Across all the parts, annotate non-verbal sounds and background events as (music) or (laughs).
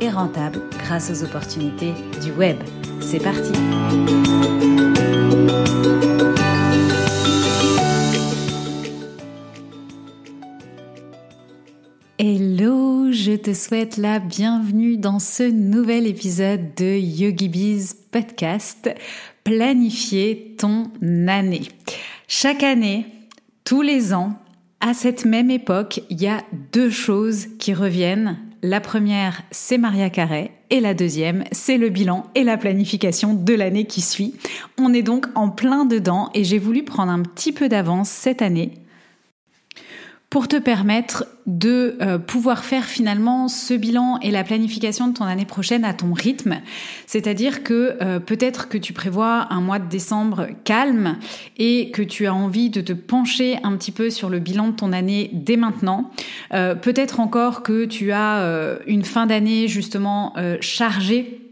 et rentable grâce aux opportunités du web. C'est parti Hello, je te souhaite la bienvenue dans ce nouvel épisode de YogiBiz Podcast Planifier ton année. Chaque année, tous les ans, à cette même époque, il y a deux choses qui reviennent la première, c'est Maria Carré et la deuxième, c'est le bilan et la planification de l'année qui suit. On est donc en plein dedans et j'ai voulu prendre un petit peu d'avance cette année pour te permettre de euh, pouvoir faire finalement ce bilan et la planification de ton année prochaine à ton rythme. C'est-à-dire que euh, peut-être que tu prévois un mois de décembre calme et que tu as envie de te pencher un petit peu sur le bilan de ton année dès maintenant. Euh, peut-être encore que tu as une fin d'année justement chargée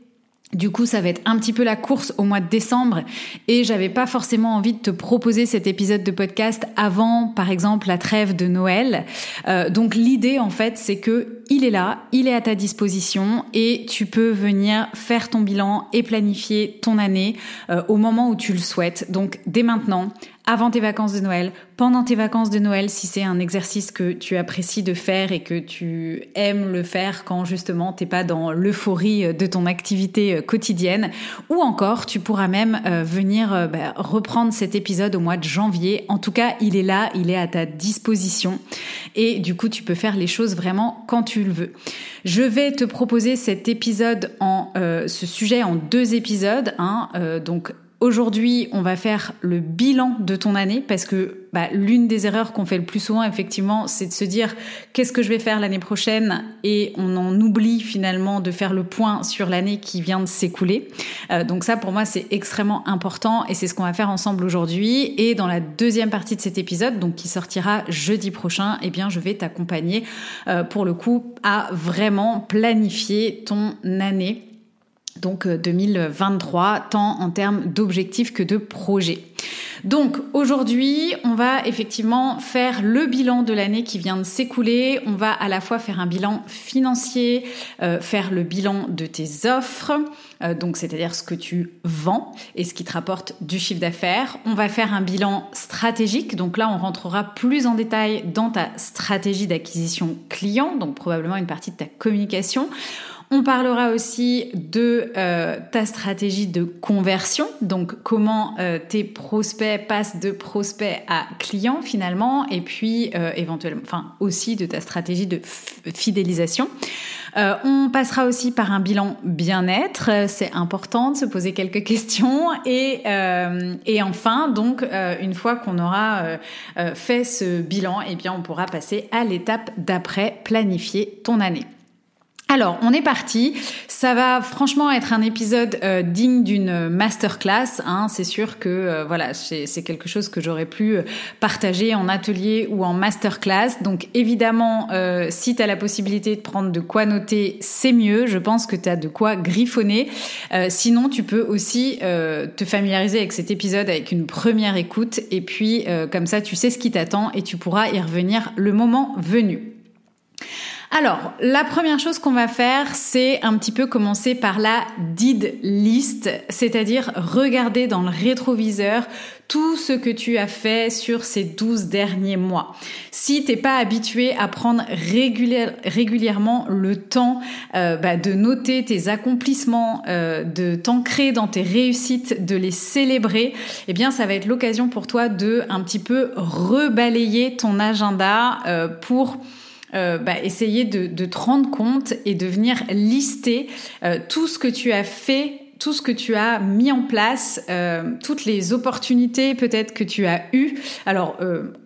du coup, ça va être un petit peu la course au mois de décembre et j'avais pas forcément envie de te proposer cet épisode de podcast avant, par exemple, la trêve de Noël. Euh, donc l'idée, en fait, c'est que il est là, il est à ta disposition et tu peux venir faire ton bilan et planifier ton année euh, au moment où tu le souhaites. Donc dès maintenant, avant tes vacances de Noël, pendant tes vacances de Noël, si c'est un exercice que tu apprécies de faire et que tu aimes le faire quand justement t'es pas dans l'euphorie de ton activité euh, quotidienne, ou encore tu pourras même euh, venir euh, bah, reprendre cet épisode au mois de janvier. En tout cas, il est là, il est à ta disposition et du coup tu peux faire les choses vraiment quand tu le veux. Je vais te proposer cet épisode en ce sujet en deux épisodes, hein, donc Aujourd'hui, on va faire le bilan de ton année parce que bah, l'une des erreurs qu'on fait le plus souvent, effectivement, c'est de se dire qu'est-ce que je vais faire l'année prochaine et on en oublie finalement de faire le point sur l'année qui vient de s'écouler. Euh, donc ça, pour moi, c'est extrêmement important et c'est ce qu'on va faire ensemble aujourd'hui. Et dans la deuxième partie de cet épisode, donc qui sortira jeudi prochain, eh bien, je vais t'accompagner euh, pour le coup à vraiment planifier ton année donc 2023, euh, tant en termes d'objectifs que de projets. Donc aujourd'hui, on va effectivement faire le bilan de l'année qui vient de s'écouler. On va à la fois faire un bilan financier, euh, faire le bilan de tes offres, euh, donc c'est-à-dire ce que tu vends et ce qui te rapporte du chiffre d'affaires. On va faire un bilan stratégique, donc là on rentrera plus en détail dans ta stratégie d'acquisition client, donc probablement une partie de ta communication. On parlera aussi de euh, ta stratégie de conversion, donc comment euh, tes prospects passent de prospects à clients finalement, et puis euh, éventuellement, enfin aussi de ta stratégie de fidélisation. on passera aussi par un bilan bien-être, c'est important de se poser quelques questions, et, et enfin donc une fois qu'on aura fait ce bilan, eh bien on pourra passer à l'étape d'après, planifier ton année. Alors, on est parti. Ça va franchement être un épisode euh, digne d'une masterclass. Hein. C'est sûr que euh, voilà, c'est quelque chose que j'aurais pu euh, partager en atelier ou en masterclass. Donc évidemment, si tu as la possibilité de prendre de quoi noter, c'est mieux. Je pense que tu as de quoi griffonner. sinon, tu peux aussi te familiariser avec cet épisode avec une première écoute. Et puis, comme ça, tu sais ce qui t'attend et tu pourras y revenir le moment venu. Alors, la première chose qu'on va faire, c'est un petit peu commencer par la did list, c'est-à-dire regarder dans le rétroviseur tout ce que tu as fait sur ces 12 derniers mois. Si t'es pas habitué à prendre régulièrement le temps euh, bah, de noter tes accomplissements, euh, de t'ancrer dans tes réussites, de les célébrer, eh bien ça va être l'occasion pour toi de un petit peu rebalayer ton agenda euh, pour euh, bah, essayer de, te rendre compte et de venir lister euh, tout ce que tu as fait tout ce que tu as mis en place, euh, toutes les opportunités peut-être que tu as eues, alors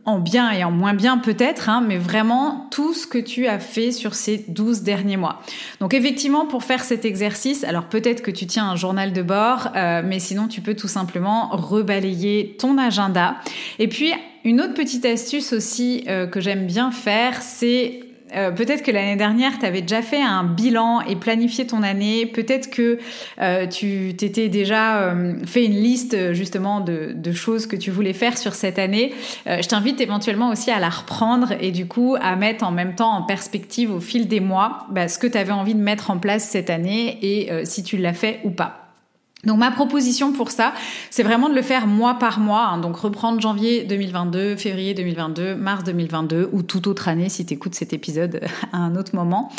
en bien et en moins bien peut-être, hein, mais vraiment tout ce que tu as fait sur ces 12 derniers mois. Donc effectivement, pour faire cet exercice, alors peut-être que tu tiens un journal de bord, mais sinon tu peux tout simplement rebalayer ton agenda. Et puis, une autre petite astuce aussi que j'aime bien faire, c'est euh, peut-être que l'année dernière, tu avais déjà fait un bilan et planifié ton année. Peut-être que euh, tu t'étais déjà euh, fait une liste justement de, de, choses que tu voulais faire sur cette année. je t'invite éventuellement aussi à la reprendre et du coup à mettre en même temps en perspective au fil des mois bah, ce que tu avais envie de mettre en place cette année et si tu l'as fait ou pas. Donc ma proposition pour ça, c'est vraiment de le faire mois par mois, hein. donc reprendre janvier 2022, février 2022, mars 2022 ou toute autre année si tu écoutes cet épisode (laughs) à un autre moment,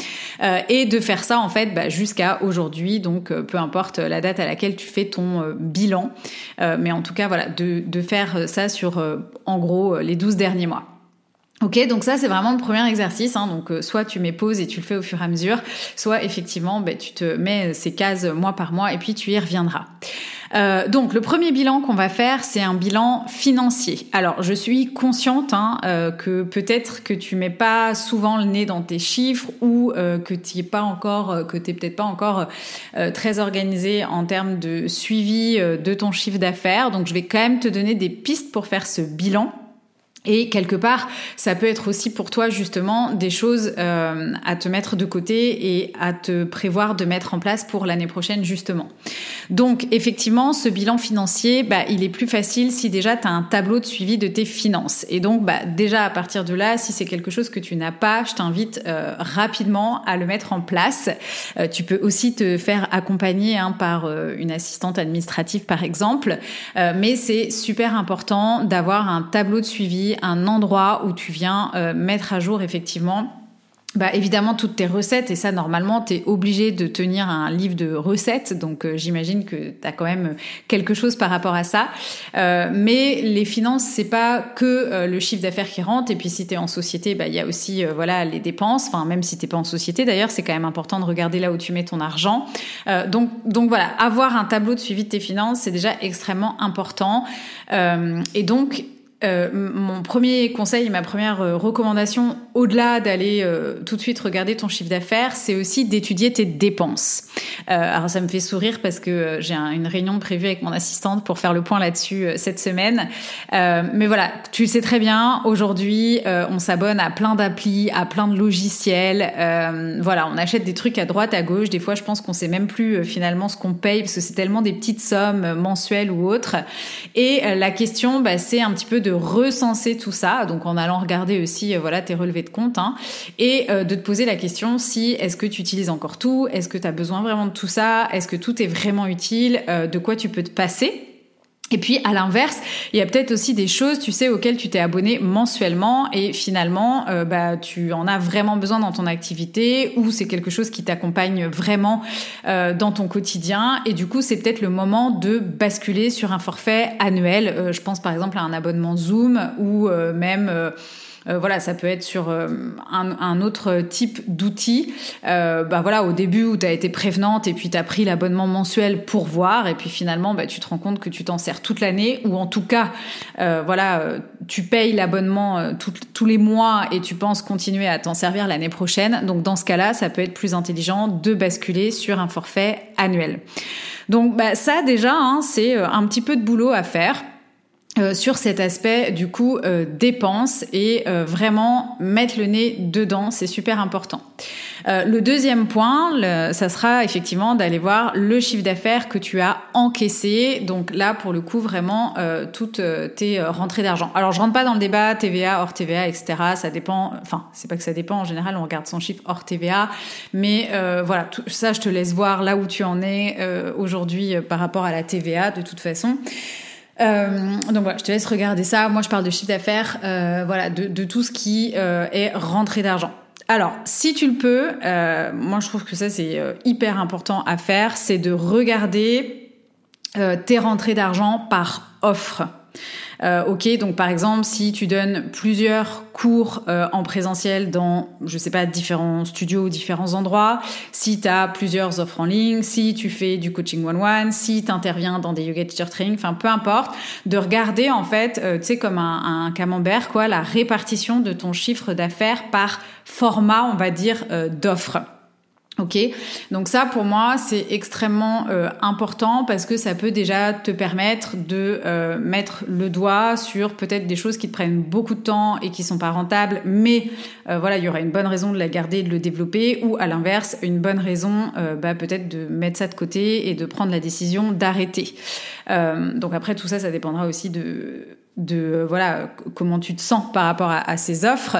euh, et de faire ça en fait bah, jusqu'à aujourd'hui, donc euh, peu importe la date à laquelle tu fais ton euh, bilan, mais en tout cas voilà, de, de faire ça sur en gros les 12 derniers mois. Ok, donc ça c'est vraiment le premier exercice. Hein. donc euh, soit tu mets pause et tu le fais au fur et à mesure, soit effectivement ben, tu te mets ces cases mois par mois et puis tu y reviendras. Euh, donc le premier bilan qu'on va faire, c'est un bilan financier. Alors je suis consciente hein, euh, que peut-être que tu mets pas souvent le nez dans tes chiffres ou que tu pas encore, que t'es peut-être pas encore très organisé en termes de suivi de ton chiffre d'affaires. Donc je vais quand même te donner des pistes pour faire ce bilan et quelque part, ça peut être aussi pour toi justement des choses euh, à te mettre de côté et à te prévoir de mettre en place pour l'année prochaine justement. Donc effectivement, ce bilan financier, bah, il est plus facile si déjà tu as un tableau de suivi de tes finances. Et donc bah, déjà à partir de là, si c'est quelque chose que tu n'as pas, je t'invite euh, rapidement à le mettre en place. Euh, tu peux aussi te faire accompagner hein, par une assistante administrative par exemple, mais c'est super important d'avoir un tableau de suivi un endroit où tu viens euh, mettre à jour effectivement. Bah, évidemment toutes tes recettes et ça normalement tu es obligé de tenir un livre de recettes. Donc euh, j'imagine que tu as quand même quelque chose par rapport à ça. Euh, mais les finances c'est pas que le chiffre d'affaires qui rentre. Et puis si tu es en société bah il y a aussi voilà les dépenses. Enfin même si t'es pas en société d'ailleurs c'est quand même important de regarder là où tu mets ton argent. Donc donc voilà. Avoir un tableau de suivi de tes finances c'est déjà extrêmement important. Et donc euh, mon premier conseil, ma première euh, recommandation, au-delà d'aller euh, tout de suite regarder ton chiffre d'affaires, c'est aussi d'étudier tes dépenses. alors ça me fait sourire parce que j'ai une réunion prévue avec mon assistante pour faire le point là-dessus cette semaine. mais voilà, tu sais très bien, aujourd'hui, on s'abonne à plein d'applis, à plein de logiciels. voilà, on achète des trucs à droite, à gauche. Des fois, je pense qu'on sait même plus finalement ce qu'on paye parce que c'est tellement des petites sommes mensuelles ou autres. Et la question, bah, c'est un petit peu de de recenser tout ça, donc en allant regarder aussi euh, voilà tes relevés de compte, hein, et euh, de te poser la question si est-ce que tu utilises encore tout, est-ce que tu as besoin vraiment de tout ça, est-ce que tout est vraiment utile, euh, de quoi tu peux te passer. Et puis à l'inverse, il y a peut-être aussi des choses, tu sais, auxquelles tu t'es abonné mensuellement et finalement, euh, bah, tu en as vraiment besoin dans ton activité ou c'est quelque chose qui t'accompagne vraiment euh, dans ton quotidien. Et du coup, c'est peut-être le moment de basculer sur un forfait annuel. Euh, je pense par exemple à un abonnement Zoom ou même euh, voilà, ça peut être sur euh, un, autre type d'outil. Euh, bah voilà, au début où tu as été prévenante et puis tu as pris l'abonnement mensuel pour voir et puis finalement bah, tu te rends compte que tu t'en sers toute l'année ou en tout cas voilà, tu payes l'abonnement tous les mois et tu penses continuer à t'en servir l'année prochaine. Donc dans ce cas-là, ça peut être plus intelligent de basculer sur un forfait annuel. Donc bah, ça déjà, hein, c'est un petit peu de boulot à faire. Euh, sur cet aspect du coup euh, dépenses et euh, vraiment mettre le nez dedans, c'est super important. le deuxième point, ça sera effectivement d'aller voir le chiffre d'affaires que tu as encaissé. Donc là, pour le coup, vraiment toutes tes rentrées d'argent. Alors je rentre pas dans le débat TVA hors TVA, etc. Ça dépend. Enfin, c'est pas que ça dépend. En général, on regarde son chiffre hors TVA, mais voilà, tout ça, je te laisse voir là où tu en es aujourd'hui par rapport à la TVA de toute façon. Euh, donc voilà, je te laisse regarder ça. Moi, je parle de chiffre d'affaires, euh, voilà, de, de, tout ce qui euh, est rentrée d'argent. Alors, si tu le peux, euh, moi je trouve que ça c'est euh, hyper important à faire, c'est de regarder tes rentrées d'argent par offre. Euh, ok, donc par exemple, si tu donnes plusieurs cours euh, en présentiel dans, je sais pas, différents studios, différents endroits, si tu as plusieurs offres en ligne, si tu fais du coaching one-one, si tu interviens dans des yoga teacher training, enfin peu importe, de regarder en fait, euh, tu sais, comme un, un, camembert, quoi, la répartition de ton chiffre d'affaires par format, on va dire, d'offres. Ok, donc ça pour moi c'est extrêmement euh, important parce que ça peut déjà te permettre de euh, mettre le doigt sur peut-être des choses qui te prennent beaucoup de temps et qui sont pas rentables, mais euh, voilà il y aura une bonne raison de la garder, de le développer, ou à l'inverse une bonne raison bah, peut-être de mettre ça de côté et de prendre la décision d'arrêter. donc après tout ça ça dépendra aussi de de voilà comment tu te sens par rapport à, ces offres.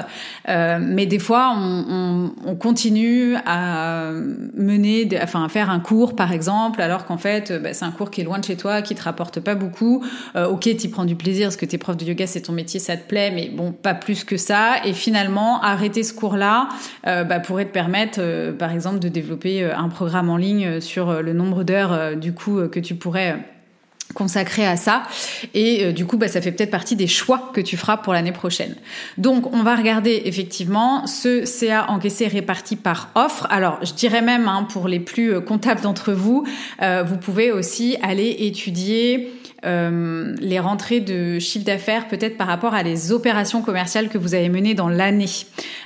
Euh, mais des fois, on, continue à mener, enfin à faire un cours par exemple, alors qu'en fait, bah, c'est un cours qui est loin de chez toi, qui te rapporte pas beaucoup. Euh, ok, tu prends du plaisir parce que t'es prof de yoga, c'est ton métier, ça te plaît, mais bon, pas plus que ça. Et finalement, arrêter ce cours-là euh, bah, pourrait te permettre, par exemple, de développer un programme en ligne sur le nombre d'heures du coup que tu pourrais consacré à ça et euh, du coup bah, ça fait peut-être partie des choix que tu feras pour l'année prochaine. Donc on va regarder effectivement ce CA encaissé réparti par offre. Alors je dirais même hein, pour les plus euh, comptables d'entre vous, euh, vous pouvez aussi aller étudier euh, les rentrées de chiffre d'affaires peut-être par rapport à les opérations commerciales que vous avez menées dans l'année.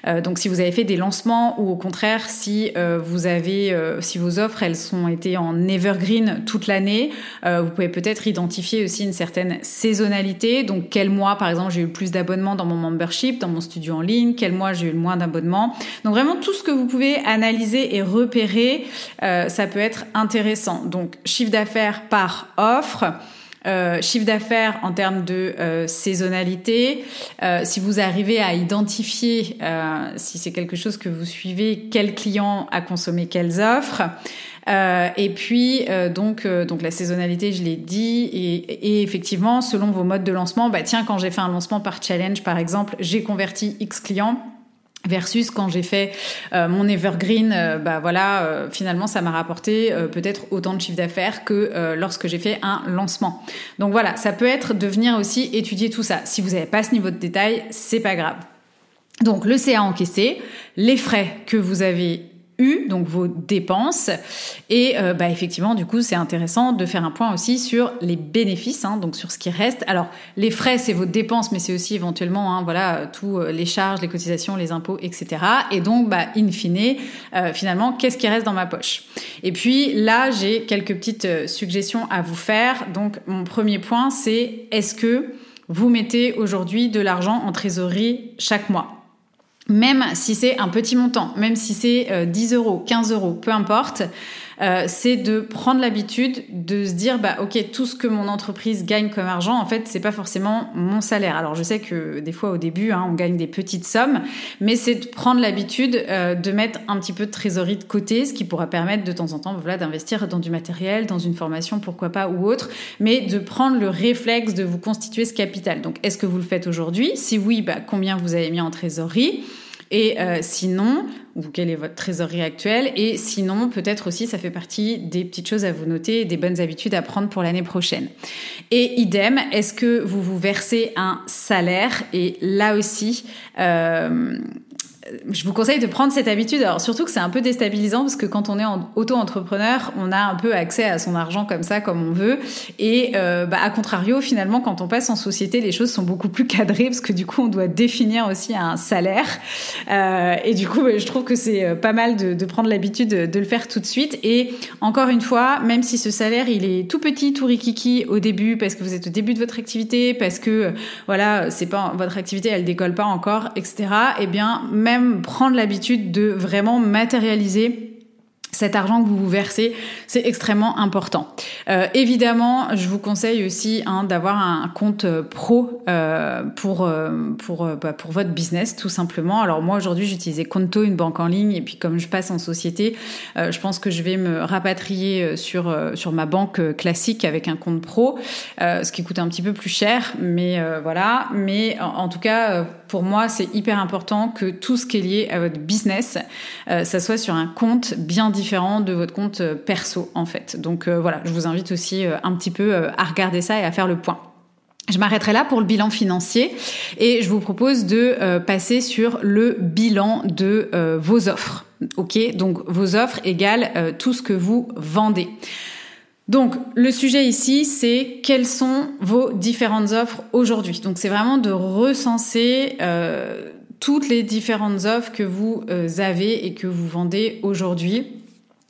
Euh, donc si vous avez fait des lancements ou au contraire si euh, vous avez si vos offres elles sont été en evergreen toute l'année, vous pouvez peut-être identifier aussi une certaine saisonnalité. Donc quel mois par exemple j'ai eu le plus d'abonnements dans mon membership, dans mon studio en ligne, quel mois j'ai eu le moins d'abonnements. Donc vraiment tout ce que vous pouvez analyser et repérer, ça peut être intéressant. Donc chiffre d'affaires par offre. Euh, chiffre d'affaires en termes de euh, saisonnalité, euh, si vous arrivez à identifier, si c'est quelque chose que vous suivez, quel client a consommé quelles offres. et puis donc donc la saisonnalité, je l'ai dit, et, et, effectivement selon vos modes de lancement, bah tiens quand j'ai fait un lancement par challenge par exemple, j'ai converti X clients versus quand j'ai fait euh, mon evergreen euh, bah voilà euh, finalement ça m'a rapporté peut-être autant de chiffre d'affaires que lorsque j'ai fait un lancement. Donc voilà ça peut être de venir aussi étudier tout ça. Si vous n'avez pas ce niveau de détail c'est pas grave. Donc le CA encaissé les frais que vous avez donc vos dépenses. Et euh, bah, effectivement, du coup, c'est intéressant de faire un point aussi sur les bénéfices, hein, donc sur ce qui reste. Alors, les frais, c'est vos dépenses, mais c'est aussi éventuellement, hein, voilà, tous euh, les charges, les cotisations, les impôts, etc. Et donc, bah, in fine, euh, finalement, qu'est-ce qui reste dans ma poche? Et puis là, j'ai quelques petites suggestions à vous faire. Donc, mon premier point, c'est est-ce que vous mettez aujourd'hui de l'argent en trésorerie chaque mois? Même si c'est un petit montant, même si c'est 10 euh, euros, 15 euros, peu importe, euh, c'est de prendre l'habitude de se dire bah ok tout ce que mon entreprise gagne comme argent en fait c'est pas forcément mon salaire. Alors je sais que des fois au début hein, on gagne des petites sommes mais c'est de prendre l'habitude euh, de mettre un petit peu de trésorerie de côté ce qui pourra permettre de temps en temps voilà d'investir dans du matériel dans une formation pourquoi pas ou autre mais de prendre le réflexe de vous constituer ce capital. Donc est-ce que vous le faites aujourd'hui? Si oui bah combien vous avez mis en trésorerie? Et euh, sinon, quelle est votre trésorerie actuelle? Et sinon, peut-être aussi, ça fait partie des petites choses à vous noter, des bonnes habitudes à prendre pour l'année prochaine. Et idem, est-ce que vous vous versez un salaire? Et là aussi, euh, je vous conseille de prendre cette habitude. Alors surtout que c'est un peu déstabilisant parce que quand on est auto-entrepreneur, on a un peu accès à son argent comme ça, comme on veut. Et euh, bah, à contrario, finalement, quand on passe en société, les choses sont beaucoup plus cadrées parce que du coup, on doit définir aussi un salaire. Euh, et du coup, je trouve que c'est euh, pas mal de, prendre l'habitude de, le faire tout de suite. Et encore une fois, même si ce salaire, il est tout petit, tout rikiki au début, parce que vous êtes au début de votre activité, parce que voilà, c'est pas votre activité, elle décolle pas encore, etc. Eh bien, prendre l'habitude de vraiment matérialiser cet argent que vous vous versez, c'est extrêmement important. Euh, évidemment, je vous conseille aussi hein, d'avoir un compte pro euh, pour euh, pour bah, pour votre business, tout simplement. Alors moi aujourd'hui, j'utilisais Conto, une banque en ligne, et puis comme je passe en société, je pense que je vais me rapatrier sur sur ma banque classique avec un compte pro, ce qui coûte un petit peu plus cher, mais voilà. Mais en tout cas, pour moi, c'est hyper important que tout ce qui est lié à votre business, ça soit sur un compte bien différent de votre compte euh, perso en fait. Donc euh, voilà, je vous invite aussi euh, un petit peu à regarder ça et à faire le point. Je m'arrêterai là pour le bilan financier et je vous propose de euh, passer sur le bilan de euh, vos offres. Ok, donc vos offres égale euh, tout ce que vous vendez. Donc le sujet ici, c'est quelles sont vos différentes offres aujourd'hui. Donc c'est vraiment de recenser toutes les différentes offres que vous avez et que vous vendez aujourd'hui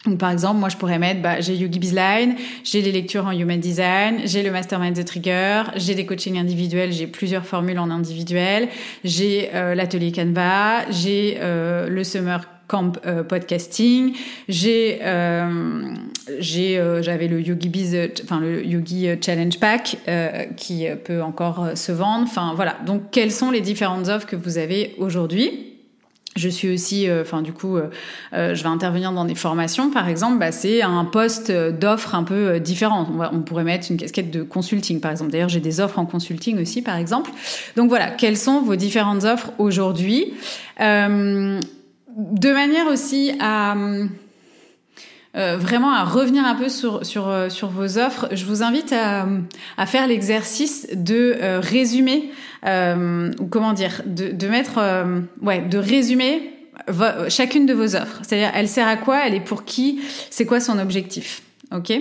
donc, par exemple, moi, je pourrais mettre, bah, j'ai Yogi Bizline, j'ai les lectures en Human Design, j'ai le Mastermind The Trigger, j'ai des coachings individuels, j'ai plusieurs formules en individuel, j'ai euh, l'atelier Canva, j'ai euh, le Summer Euh, podcasting, j'ai j'ai j'avais le Yogi Biz, enfin le Yogi Challenge Pack qui peut encore se vendre. Enfin voilà. Donc, quelles sont les différentes offres que vous avez aujourd'hui? Je suis aussi, euh, enfin du coup, euh, euh, je vais intervenir dans des formations, par exemple. Bah, c'est un poste d'offre un peu différent. On, on, pourrait mettre une casquette de consulting, par exemple. D'ailleurs, j'ai des offres en consulting aussi, par exemple. Donc voilà, quelles sont vos différentes offres aujourd'hui? De manière aussi à euh, vraiment à revenir un peu sur, sur, euh, vos offres, je vous invite à, faire l'exercice de euh, résumer, ou comment dire, de, de mettre, ouais, de résumer chacune de vos offres. C'est-à-dire, elle sert à quoi, elle est pour qui, c'est quoi son objectif. Ok?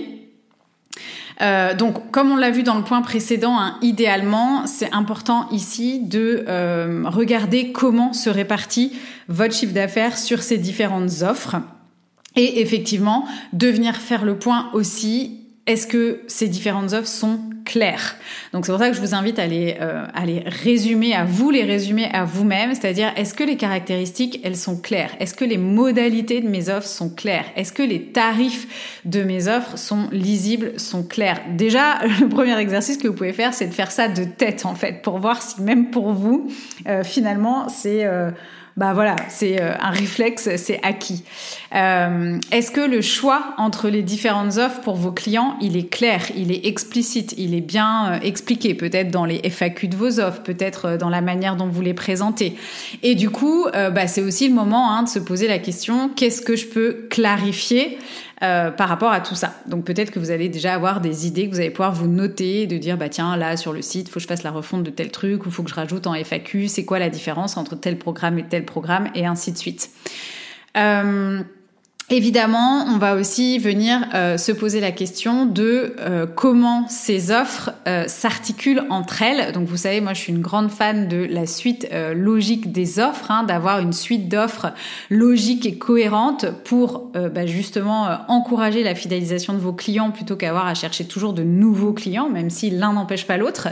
Euh, donc, comme on l'a vu dans le point précédent, hein, idéalement, c'est important ici de euh, regarder comment se répartit votre chiffre d'affaires sur ces différentes offres. Et effectivement, de venir faire le point aussi, est-ce que ces différentes offres sont claires? Donc c'est pour ça que je vous invite à les, euh, à les résumer, à vous les résumer à vous-même, c'est-à-dire est-ce que les caractéristiques, elles sont claires? Est-ce que les modalités de mes offres sont claires? Est-ce que les tarifs de mes offres sont lisibles, sont clairs? Déjà, (laughs) le premier exercice que vous pouvez faire, c'est de faire ça de tête en fait, pour voir si même pour vous, euh, finalement, c'est... Euh, bah voilà, c'est euh, un réflexe, c'est acquis. Euh, Est-ce que le choix entre les différentes offres pour vos clients, il est clair, il est explicite, il est bien euh, expliqué, peut-être dans les FAQ de vos offres, peut-être euh, dans la manière dont vous les présentez? Et du coup, bah, c'est aussi le moment hein, de se poser la question qu'est-ce que je peux clarifier euh, par rapport à tout ça. Donc peut-être que vous allez déjà avoir des idées que vous allez pouvoir vous noter, de dire bah tiens là sur le site, faut que je fasse la refonte de tel truc ou faut que je rajoute en FAQ, c'est quoi la différence entre tel programme et tel programme et ainsi de suite. Euh, Évidemment, on va aussi venir euh, se poser la question de euh, comment ces offres euh, s'articulent entre elles. Donc vous savez, moi je suis une grande fan de la suite logique des offres, hein, d'avoir une suite d'offres logiques et cohérentes pour bah, justement encourager la fidélisation de vos clients plutôt qu'avoir à chercher toujours de nouveaux clients, même si l'un n'empêche pas l'autre.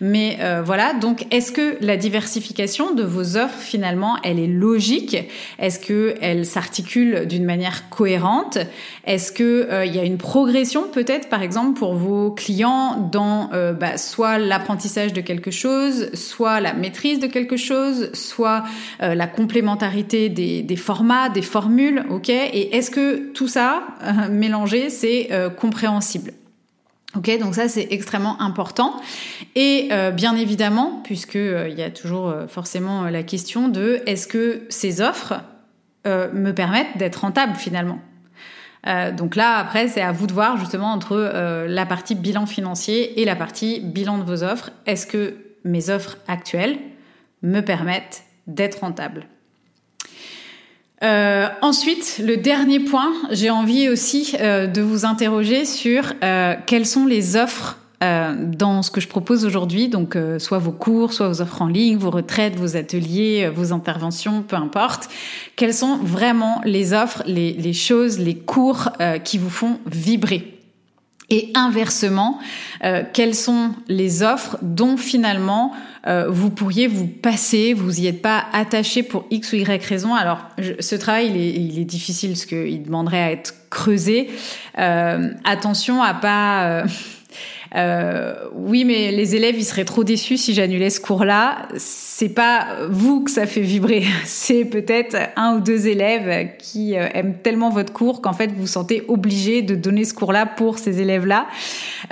Mais voilà, donc est-ce que la diversification de vos offres finalement, elle est logique? Est-ce que elle s'articule d'une manière cohérente. Est-ce que euh, il y a une progression peut-être, par exemple, pour vos clients dans euh, bah, soit l'apprentissage de quelque chose, soit la maîtrise de quelque chose, soit euh, la complémentarité des, formats, des formules, ok? Et est-ce que tout ça mélangé, c'est compréhensible? Ok, donc ça c'est extrêmement important. Et bien évidemment, puisque il y a toujours forcément la question de est-ce que ces offres me permettent d'être rentable finalement. Euh, donc là, après, c'est à vous de voir justement entre euh, la partie bilan financier et la partie bilan de vos offres. Est-ce que mes offres actuelles me permettent d'être rentable? Ensuite, le dernier point, j'ai envie aussi de vous interroger sur quelles sont les offres euh, dans ce que je propose aujourd'hui, donc euh, soit vos cours, soit vos offres en ligne, vos retraites, vos ateliers, euh, vos interventions, peu importe, quelles sont vraiment les offres, les, choses, les cours qui vous font vibrer? Et inversement, quelles sont les offres dont finalement vous pourriez vous passer, vous y êtes pas attaché pour X ou Y raison? Alors, ce travail, il est, il est difficile parce qu'il demanderait à être creusé. Attention à pas euh, oui, mais les élèves, ils seraient trop déçus si j'annulais ce cours-là. C'est pas vous que ça fait vibrer. (laughs) C'est peut-être un ou deux élèves qui euh, aiment tellement votre cours qu'en fait, vous vous sentez obligé de donner ce cours-là pour ces élèves-là.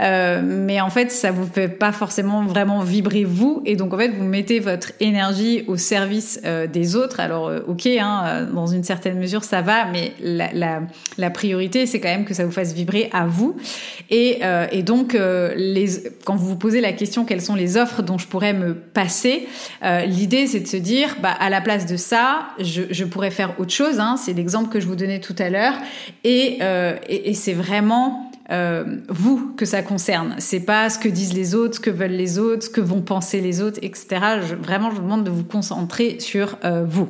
Euh, mais en fait, ça vous fait pas forcément vraiment vibrer vous. Et donc, en fait, vous mettez votre énergie au service euh, des autres. Alors, euh, ok, hein, dans une certaine mesure, ça va, mais la, la, la priorité, c'est quand même que ça vous fasse vibrer à vous. Et, et donc, quand vous vous posez la question quelles sont les offres dont je pourrais me passer, l'idée c'est de se dire, bah, à la place de ça, je, pourrais faire autre chose. Hein, c'est l'exemple que je vous donnais tout à l'heure, et, et c'est vraiment euh, vous que ça concerne. C'est pas ce que disent les autres, ce que veulent les autres, ce que vont penser les autres, etc. vraiment, je vous demande de vous concentrer sur euh, vous.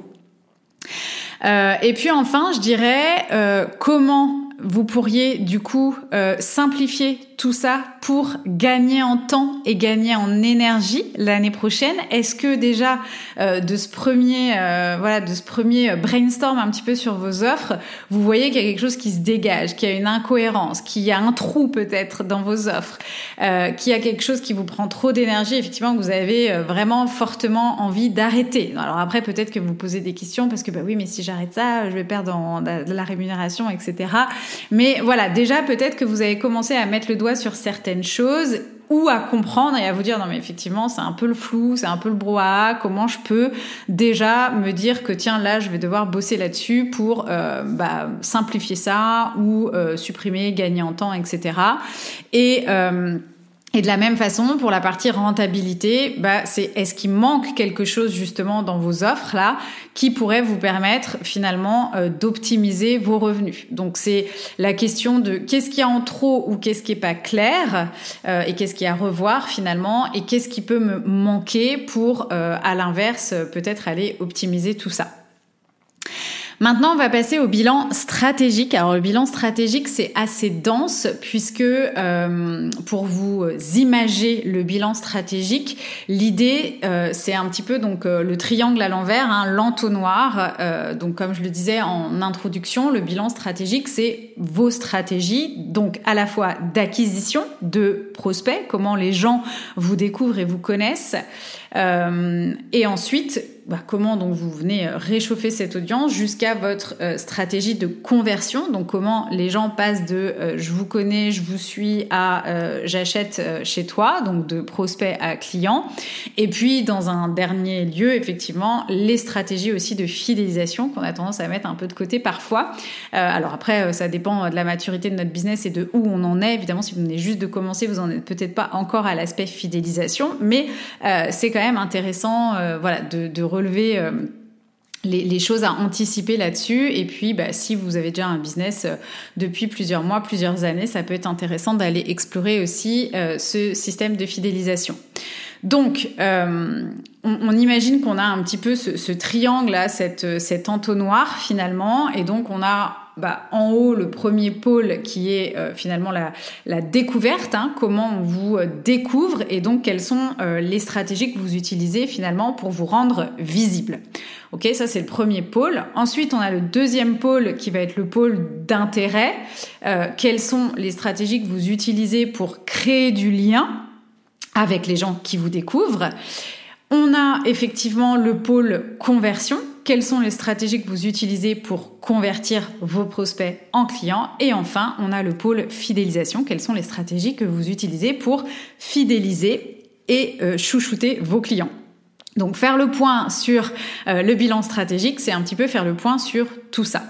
Euh, et puis enfin, je dirais comment vous pourriez du coup simplifier tout ça pour gagner en temps et gagner en énergie l'année prochaine Est-ce que déjà euh, de ce premier euh, voilà de ce premier brainstorm un petit peu sur vos offres, vous voyez qu'il y a quelque chose qui se dégage, qu'il y a une incohérence, qu'il y a un trou peut-être dans vos offres, euh, qu'il y a quelque chose qui vous prend trop d'énergie, effectivement que vous avez euh, vraiment fortement envie d'arrêter. Alors après peut-être que vous posez des questions parce que bah oui mais si j'arrête ça, je vais perdre de la rémunération etc. Mais voilà déjà peut-être que vous avez commencé à mettre le doigt sur certaines choses ou à comprendre et à vous dire non mais effectivement c'est un peu le flou, c'est un peu le brouhaha, comment je peux déjà me dire que tiens là je vais devoir bosser là-dessus pour euh, bah, simplifier ça ou euh, supprimer, gagner en temps, etc. Et et de la même façon, pour la partie rentabilité, bah, c'est est-ce qu'il manque quelque chose justement dans vos offres là qui pourrait vous permettre finalement euh, d'optimiser vos revenus? Donc c'est la question de qu'est-ce qu'il y a en trop ou qu'est-ce qui est pas clair euh, et qu'est-ce qu'il y a à revoir finalement et qu'est-ce qui peut me manquer pour euh, à l'inverse peut-être aller optimiser tout ça. Maintenant, on va passer au bilan stratégique. Alors, le bilan stratégique, c'est assez dense puisque euh, pour vous imager le bilan stratégique, l'idée, euh, c'est un petit peu donc euh, le triangle à l'envers, hein, l'entonnoir. donc, comme je le disais en introduction, le bilan stratégique, c'est vos stratégies, donc à la fois d'acquisition de prospects, comment les gens vous découvrent et vous connaissent, et ensuite bah, comment donc vous venez euh, réchauffer cette audience jusqu'à votre euh, stratégie de conversion. Donc comment les gens passent de euh, je vous connais, je vous suis à j'achète chez toi, donc de prospect à client. Et puis dans un dernier lieu, effectivement, les stratégies aussi de fidélisation qu'on a tendance à mettre un peu de côté parfois. alors après, ça dépend de la maturité de notre business et de où on en est. Évidemment, si vous venez juste de commencer, vous en êtes peut-être pas encore à l'aspect fidélisation, mais c'est quand même intéressant, voilà, de, de euh, les, choses à anticiper là-dessus. Et puis, bah, si vous avez déjà un business euh, depuis plusieurs mois, plusieurs années, ça peut être intéressant d'aller explorer aussi euh, ce système de fidélisation. Donc, on, imagine qu'on a un petit peu ce, triangle là, cet entonnoir finalement, et donc on a bah, en haut le premier pôle qui est euh, finalement la, découverte, hein, comment on vous euh, découvre et donc quelles sont euh, les stratégies que vous utilisez finalement pour vous rendre visible. Ok, ça c'est le premier pôle. Ensuite, on a le deuxième pôle qui va être le pôle d'intérêt. quelles sont les stratégies que vous utilisez pour créer du lien avec les gens qui vous découvrent? On a effectivement le pôle conversion. Quelles sont les stratégies que vous utilisez pour convertir vos prospects en clients? Et enfin, on a le pôle fidélisation. Quelles sont les stratégies que vous utilisez pour fidéliser et euh, chouchouter vos clients? Donc faire le point sur euh, le bilan stratégique, c'est un petit peu faire le point sur tout ça.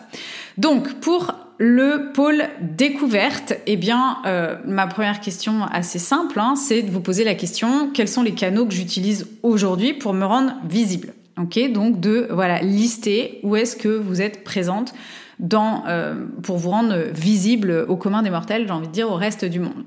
Donc pour le pôle découverte, eh bien, euh, ma première question assez simple, hein, c'est de vous poser la question quels sont les canaux que j'utilise aujourd'hui pour me rendre visible? Donc de voilà lister où est-ce que vous êtes présente euh, pour vous rendre visible au commun des mortels, j'ai envie de dire au reste du monde.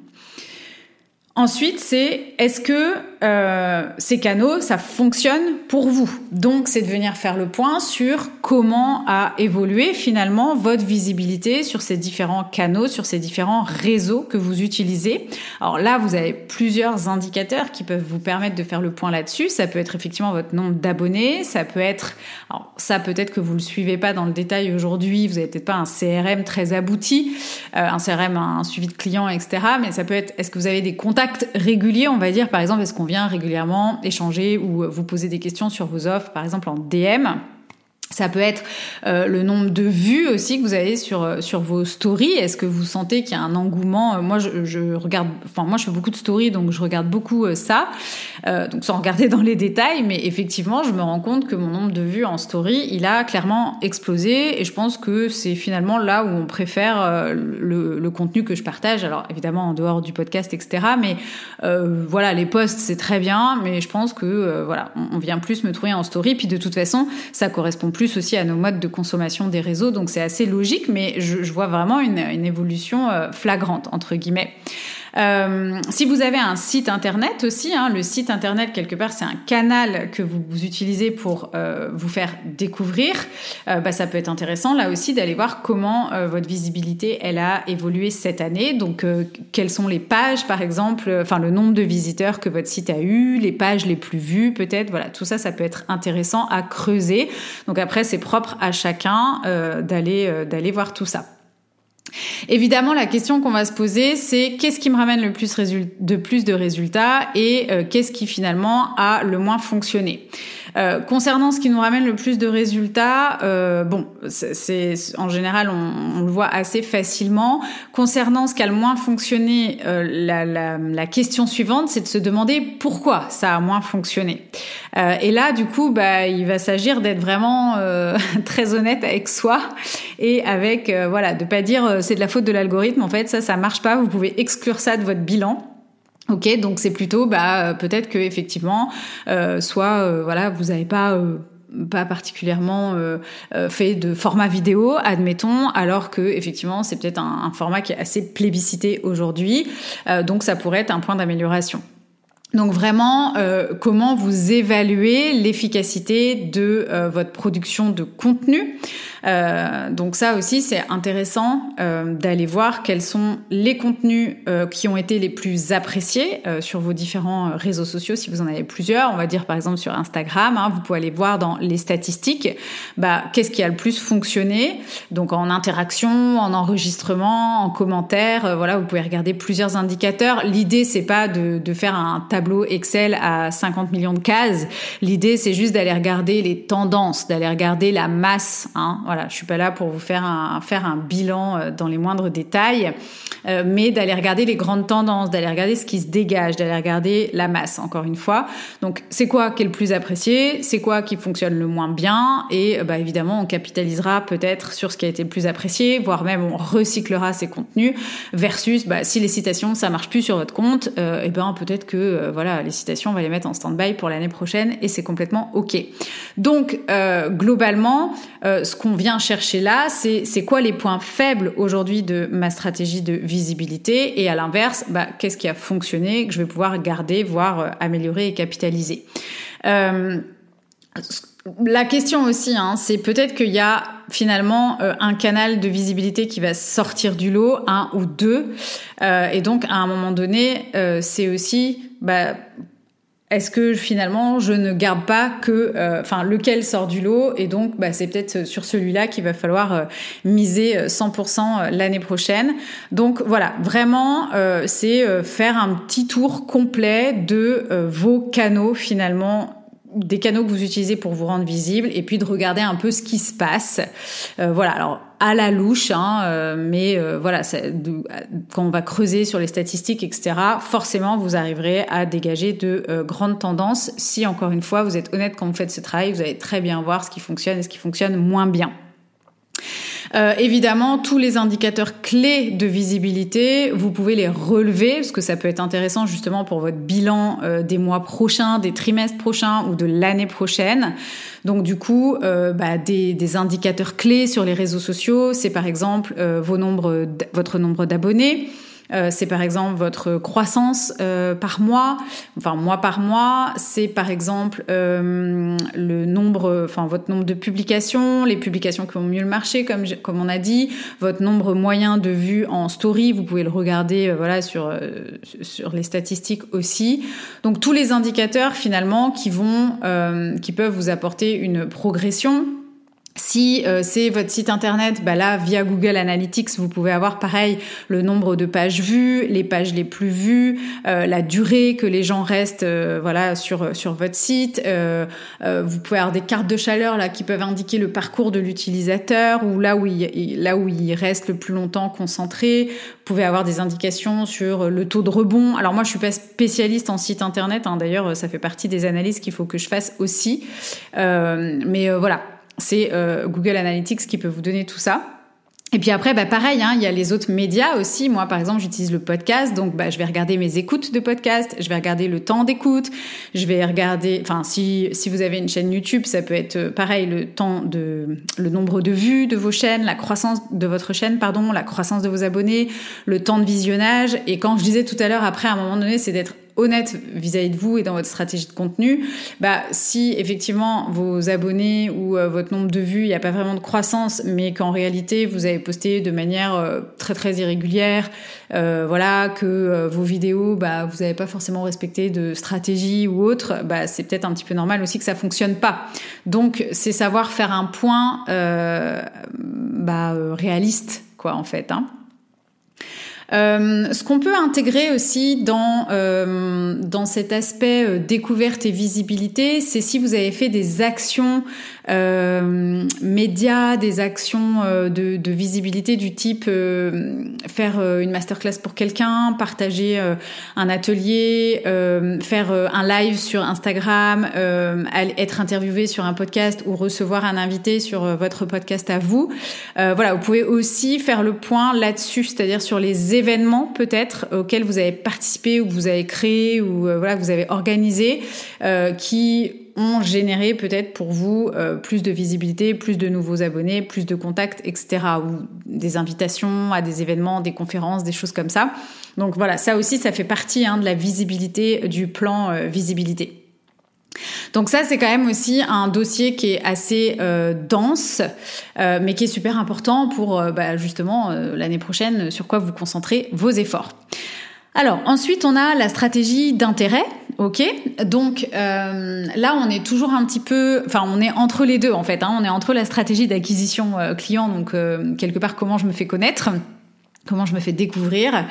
Ensuite, c'est est-ce que euh, ces canaux, ça fonctionne pour vous? Donc, c'est de venir faire le point sur comment a évolué finalement votre visibilité sur ces différents canaux, sur ces différents réseaux que vous utilisez. Alors là, vous avez plusieurs indicateurs qui peuvent vous permettre de faire le point là-dessus. Ça peut être effectivement votre nombre d'abonnés, ça peut être, alors ça peut-être que vous le suivez pas dans le détail aujourd'hui, vous avez peut-être pas un CRM très abouti, euh, un CRM, un suivi de clients, etc. Mais ça peut être, est-ce que vous avez des contacts régulier, on va dire, par exemple, est-ce qu'on vient régulièrement échanger ou vous poser des questions sur vos offres, par exemple en DM Ça peut être euh, le nombre de vues aussi que vous avez sur euh, sur vos stories. Est-ce que vous sentez qu'il y a un engouement? Euh, Moi, je, regarde, enfin moi, je fais beaucoup de stories, donc je regarde beaucoup ça. donc sans (laughs) regarder dans les détails, mais effectivement, je me rends compte que mon nombre de vues en story, il a clairement explosé, et je pense que c'est finalement là où on préfère le, contenu que je partage. Alors évidemment en dehors du podcast, etc. Mais voilà, les posts c'est très bien, mais je pense que voilà, on vient plus me trouver en story. Puis de toute façon, ça correspond plus aussi à nos modes de consommation des réseaux, donc c'est assez logique, mais je, vois vraiment une, une évolution euh, flagrante, entre guillemets. Euh, si vous avez un site internet aussi, hein, le site internet quelque part c'est un canal que vous, utilisez pour euh, vous faire découvrir, euh, bah, ça peut être intéressant là aussi d'aller voir comment euh, votre visibilité elle a évolué cette année. Donc quelles sont les pages par exemple, enfin le nombre de visiteurs que votre site a eu, les pages les plus vues peut-être, voilà tout ça ça peut être intéressant à creuser. Donc après c'est propre à chacun d'aller d'aller voir tout ça. Évidemment, la question qu'on va se poser, c'est qu'est-ce qui me ramène le plus de plus de résultats et euh, qu'est-ce qui finalement a le moins fonctionné? Euh, concernant ce qui nous ramène le plus de résultats, euh, bon, c'est en général on, on, le voit assez facilement. Concernant ce qui a le moins fonctionné, euh, la, la, la, question suivante, c'est de se demander pourquoi ça a moins fonctionné. Euh, et là, du coup, bah, il va s'agir d'être vraiment euh, (laughs) très honnête avec soi et avec voilà, de pas dire c'est de la faute de l'algorithme. En fait, ça, ça marche pas. Vous pouvez exclure ça de votre bilan. Ok, donc c'est plutôt bah peut-être que effectivement, euh, soit euh, voilà vous n'avez pas euh, pas particulièrement euh, fait de format vidéo, admettons, alors que effectivement c'est peut-être un, format qui est assez plébiscité aujourd'hui, donc ça pourrait être un point d'amélioration. Donc vraiment, euh, comment vous évaluez l'efficacité de euh, votre production de contenu? Euh, donc ça aussi, c'est intéressant euh, d'aller voir quels sont les contenus euh, qui ont été les plus appréciés sur vos différents réseaux sociaux, si vous en avez plusieurs. On va dire par exemple sur Instagram, hein, vous pouvez aller voir dans les statistiques, bah, qu'est-ce qui a le plus fonctionné. Donc en interaction, en enregistrement, en commentaire, voilà, vous pouvez regarder plusieurs indicateurs. L'idée, c'est pas de, de faire un tableau Excel à 50 millions de cases. L'idée, c'est juste d'aller regarder les tendances, d'aller regarder la masse. Hein. Je suis pas là pour vous faire un, faire un bilan euh, dans les moindres détails, euh, mais d'aller regarder les grandes tendances, d'aller regarder ce qui se dégage, d'aller regarder la masse, encore une fois. Donc, c'est quoi qui est le plus apprécié C'est quoi qui fonctionne le moins bien Et euh, bah, évidemment, on capitalisera peut-être sur ce qui a été le plus apprécié, voire même on recyclera ces contenus, versus bah, si les citations, ça marche plus sur votre compte, et ben peut-être que voilà, les citations, on va les mettre en stand-by pour l'année prochaine et c'est complètement OK. Donc, globalement, ce qu'on chercher là, c'est quoi les points faibles aujourd'hui de ma stratégie de visibilité et à l'inverse, bah, qu'est-ce qui a fonctionné que je vais pouvoir garder, voire euh, améliorer et capitaliser? Euh, la question aussi, hein, c'est peut-être qu'il y a finalement euh, un canal de visibilité qui va sortir du lot, un ou deux, et donc à un moment donné, c'est aussi, bah, est-ce que finalement je ne garde pas que, enfin, lequel sort du lot, et donc bah, c'est peut-être sur celui-là qu'il va falloir miser 100% l'année prochaine. Donc voilà, vraiment, c'est faire un petit tour complet de vos canaux finalement des canaux que vous utilisez pour vous rendre visible et puis de regarder un peu ce qui se passe. Euh, voilà, alors à la louche, hein, euh, mais euh, voilà, quand on va creuser sur les statistiques, etc., forcément vous arriverez à dégager de euh, grandes tendances. Si encore une fois vous êtes honnête quand vous faites ce travail, vous allez très bien voir ce qui fonctionne et ce qui fonctionne moins bien. Euh, évidemment, tous les indicateurs clés de visibilité, vous pouvez les relever parce que ça peut être intéressant justement pour votre bilan euh, des mois prochains, des trimestres prochains ou de l'année prochaine. Donc du coup, euh, bah, des, indicateurs clés sur les réseaux sociaux, c'est par exemple votre nombre d'abonnés. Euh, c'est par exemple votre croissance euh, par mois, enfin mois par mois. C'est par exemple euh, le nombre, enfin votre nombre de publications, les publications qui ont mieux le marché, comme comme on a dit, votre nombre moyen de vues en story. Vous pouvez le regarder, voilà, sur sur les statistiques aussi. Donc tous les indicateurs finalement qui vont, qui peuvent vous apporter une progression Si euh, c'est votre site internet, bah là, via Google Analytics, vous pouvez avoir pareil le nombre de pages vues, les pages les plus vues, euh, la durée que les gens restent euh, voilà sur sur votre site. vous pouvez avoir des cartes de chaleur là qui peuvent indiquer le parcours de l'utilisateur ou là où il là où il reste le plus longtemps concentré. Vous pouvez avoir des indications sur le taux de rebond. Alors moi, je suis pas spécialiste en site internet. Hein, D'ailleurs, ça fait partie des analyses qu'il faut que je fasse aussi. mais voilà, c'est euh, Google Analytics qui peut vous donner tout ça. Et puis après, bah pareil, hein, il y a les autres médias aussi. Moi, par exemple, j'utilise le podcast, donc bah, je vais regarder mes écoutes de podcast, je vais regarder le temps d'écoute, je vais regarder, enfin, si, si vous avez une chaîne YouTube, ça peut être euh, pareil, le temps de, le nombre de vues de vos chaînes, la croissance de votre chaîne, pardon, la croissance de vos abonnés, le temps de visionnage. Et quand je disais tout à l'heure, après, à un moment donné, c'est d'être honnête vis-à-vis de vous et dans votre stratégie de contenu, bah si effectivement vos abonnés ou euh, votre nombre de vues, il n'y a pas vraiment de croissance, mais qu'en réalité vous avez posté de manière euh, très très irrégulière, euh, voilà, que vos vidéos, bah vous n'avez pas forcément respecté de stratégie ou autre, bah c'est peut-être un petit peu normal aussi que ça fonctionne pas. Donc c'est savoir faire un point bah, réaliste quoi en fait. Hein. Euh, ce qu'on peut intégrer aussi dans, euh, dans cet aspect euh, découverte et visibilité, c'est si vous avez fait des actions médias, des actions euh, de, de, visibilité du type faire une masterclass pour quelqu'un, partager un atelier, faire un live sur Instagram, être interviewé sur un podcast ou recevoir un invité sur votre podcast à vous. voilà, vous pouvez aussi faire le point là-dessus, c'est-à-dire sur les événements peut-être auxquels vous avez participé ou vous avez créé ou euh, voilà que vous avez organisé euh, qui ont généré peut-être pour vous euh, plus de visibilité, plus de nouveaux abonnés, plus de contacts, etc. Ou des invitations à des événements, des conférences, des choses comme ça. Donc voilà, ça aussi, ça fait partie hein, de la visibilité, du plan visibilité. Donc ça, c'est quand même aussi un dossier qui est assez euh, dense, euh, mais qui est super important pour euh, bah, justement l'année prochaine sur quoi vous concentrez vos efforts. Alors ensuite, on a la stratégie d'intérêt. Ok, donc là on est toujours un petit peu, enfin on est entre les deux en fait. Hein. on est entre la stratégie d'acquisition client, donc quelque part comment je me fais connaître, comment je me fais découvrir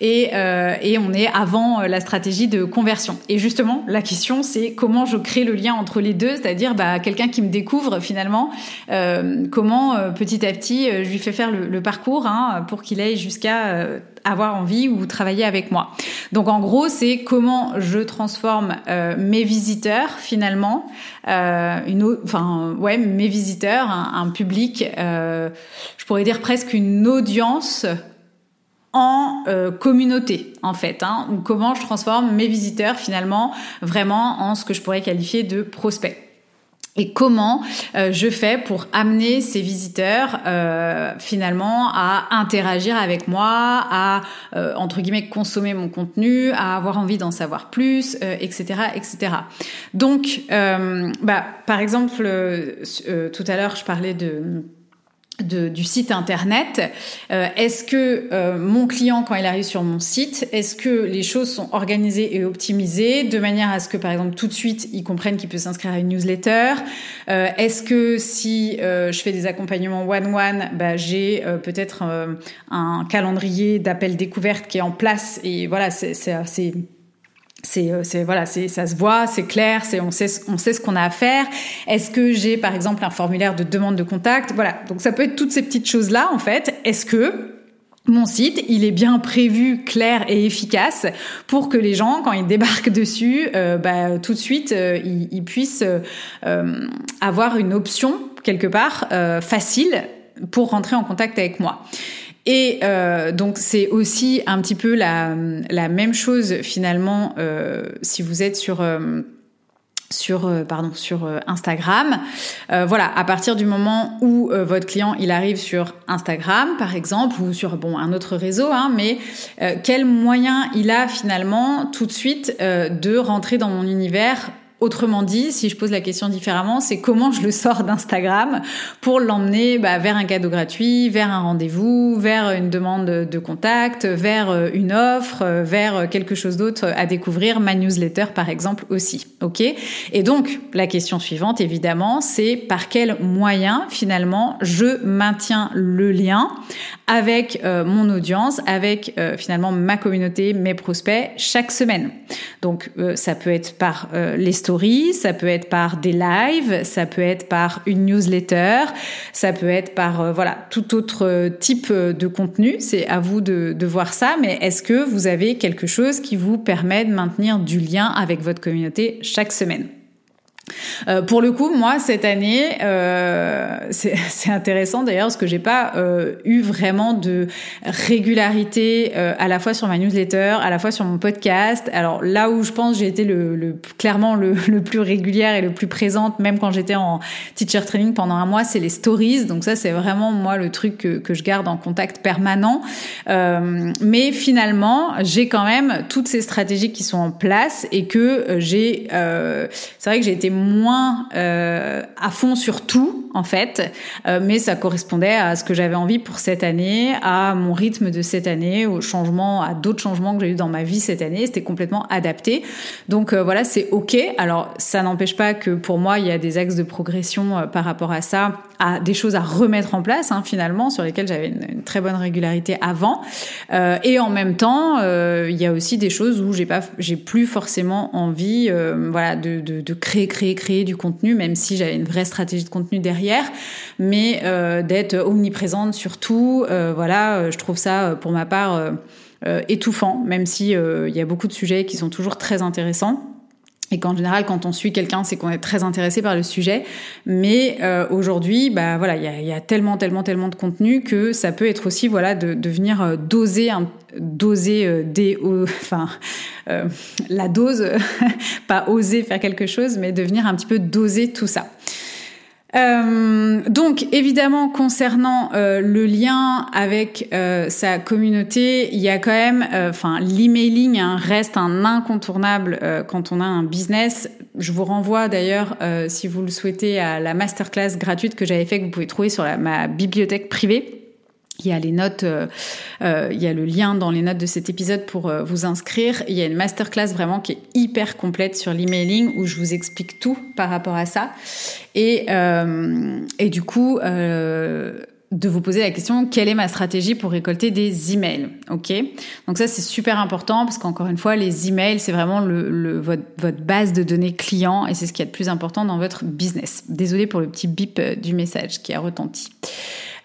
et, euh, et on est avant euh, la stratégie de conversion et justement la question c'est comment je crée le lien entre les deux c'est-à-dire bah, quelqu'un qui me découvre finalement euh, comment euh, petit à petit je lui fais faire le, le parcours hein, pour qu'il aille jusqu'à avoir envie ou travailler avec moi. Donc en gros, c'est comment je transforme mes visiteurs finalement, euh, une, enfin ouais, mes visiteurs, un, un public, euh, je pourrais dire presque une audience en euh, communauté en fait, hein, ou comment je transforme mes visiteurs finalement vraiment en ce que je pourrais qualifier de prospects et comment euh, je fais pour amener ces visiteurs euh, finalement à interagir avec moi, à entre guillemets consommer mon contenu, à avoir envie d'en savoir plus, etc., etc. Donc, bah, par exemple, tout à l'heure, je parlais de du site internet. Euh, est-ce que euh, mon client, quand il arrive sur mon site, est-ce que les choses sont organisées et optimisées de manière à ce que, par exemple, tout de suite, il comprenne qu'il peut s'inscrire à une newsletter? Euh, Est-ce que si je fais des accompagnements one-one, bah, j'ai peut-être un calendrier d'appel découverte qui est en place et voilà, c'est euh, c'est voilà c'est ça se voit c'est clair c'est on sait on sait ce qu'on a à faire. Est-ce que j'ai par exemple un formulaire de demande de contact? Voilà. Donc ça peut être toutes ces petites choses là en fait. Est-ce que mon site, il est bien prévu, clair et efficace pour que les gens, quand ils débarquent dessus, euh, bah, tout de suite, euh, ils, puissent avoir une option quelque part facile pour rentrer en contact avec moi? Et euh, donc c'est aussi un petit peu la, la même chose finalement euh, si vous êtes sur euh, sur euh, pardon sur euh, Instagram. voilà, à partir du moment où votre client il arrive sur Instagram par exemple ou sur bon un autre réseau, hein, mais quel moyen il a finalement tout de suite de rentrer dans mon univers Autrement dit, si je pose la question différemment, c'est comment je le sors d'Instagram pour l'emmener bah, vers un cadeau gratuit, vers un rendez-vous, vers une demande de contact, vers euh, une offre, euh, vers quelque chose d'autre à découvrir, ma newsletter par exemple aussi. Ok? Et donc la question suivante, évidemment, c'est par quel moyen finalement je maintiens le lien avec euh, mon audience, avec finalement ma communauté, mes prospects chaque semaine? Donc ça peut être par les ça peut être par des lives, ça peut être par une newsletter, ça peut être par euh, voilà tout autre euh, type euh, de contenu. C'est à vous de, de voir ça. Mais est-ce que vous avez quelque chose qui vous permet de maintenir du lien avec votre communauté chaque semaine? Euh, pour le coup, moi cette année, euh, (laughs) c'est intéressant d'ailleurs parce que j'ai pas euh, eu vraiment de régularité à la fois sur ma newsletter, à la fois sur mon podcast. Alors là où je pense j'ai été le, clairement (laughs) le, plus régulière et le plus présente, même quand j'étais en teacher training pendant un mois, c'est les stories. Donc ça c'est vraiment moi le truc que, je garde en contact permanent. Mais finalement, j'ai quand même toutes ces stratégies qui sont en place et que j'ai. c'est vrai que j'ai été moins euh, à fond sur tout en fait, euh, mais ça correspondait à ce que j'avais envie pour cette année, à mon rythme de cette année, au changement, à d'autres changements que j'ai eu dans ma vie cette année. C'était complètement adapté. Donc euh, voilà, c'est ok. Alors ça n'empêche pas que pour moi il y a des axes de progression par rapport à ça, à des choses à remettre en place hein, finalement sur lesquelles j'avais une, très bonne régularité avant. et en même temps, il y a aussi des choses où j'ai pas, j'ai plus forcément envie, voilà, de, de créer, créer créer du contenu, même si j'avais une vraie stratégie de contenu derrière, mais euh, d'être omniprésente sur tout, euh, voilà, euh, je trouve ça pour ma part étouffant, même si il y a beaucoup de sujets qui sont toujours très intéressants. Et qu'en général, quand on suit quelqu'un, c'est qu'on est très intéressé par le sujet. Mais aujourd'hui, bah voilà, il y a, y a, tellement, tellement, tellement de contenu que ça peut être aussi, voilà, de, de venir doser, un, doser des, (laughs) enfin, euh, la dose, (laughs) pas oser faire quelque chose, mais de venir un petit peu doser tout ça. Euh, donc évidemment concernant euh, le lien avec euh, sa communauté, il y a quand même, enfin l'emailing hein, reste un incontournable quand on a un business. Je vous renvoie d'ailleurs, si vous le souhaitez, à la masterclass gratuite que j'avais fait que vous pouvez trouver sur ma bibliothèque privée. Il y a les notes, euh, euh, il y a le lien dans les notes de cet épisode pour euh, vous inscrire. Il y a une masterclass vraiment qui est hyper complète sur l'emailing où je vous explique tout par rapport à ça. Et, et du coup, de vous poser la question quelle est ma stratégie pour récolter des emails? Ok, donc ça c'est super important parce qu'encore une fois, les emails c'est vraiment le, le votre, votre, base de données client et c'est ce qui est le plus important dans votre business. Désolée pour le petit bip du message qui a retenti.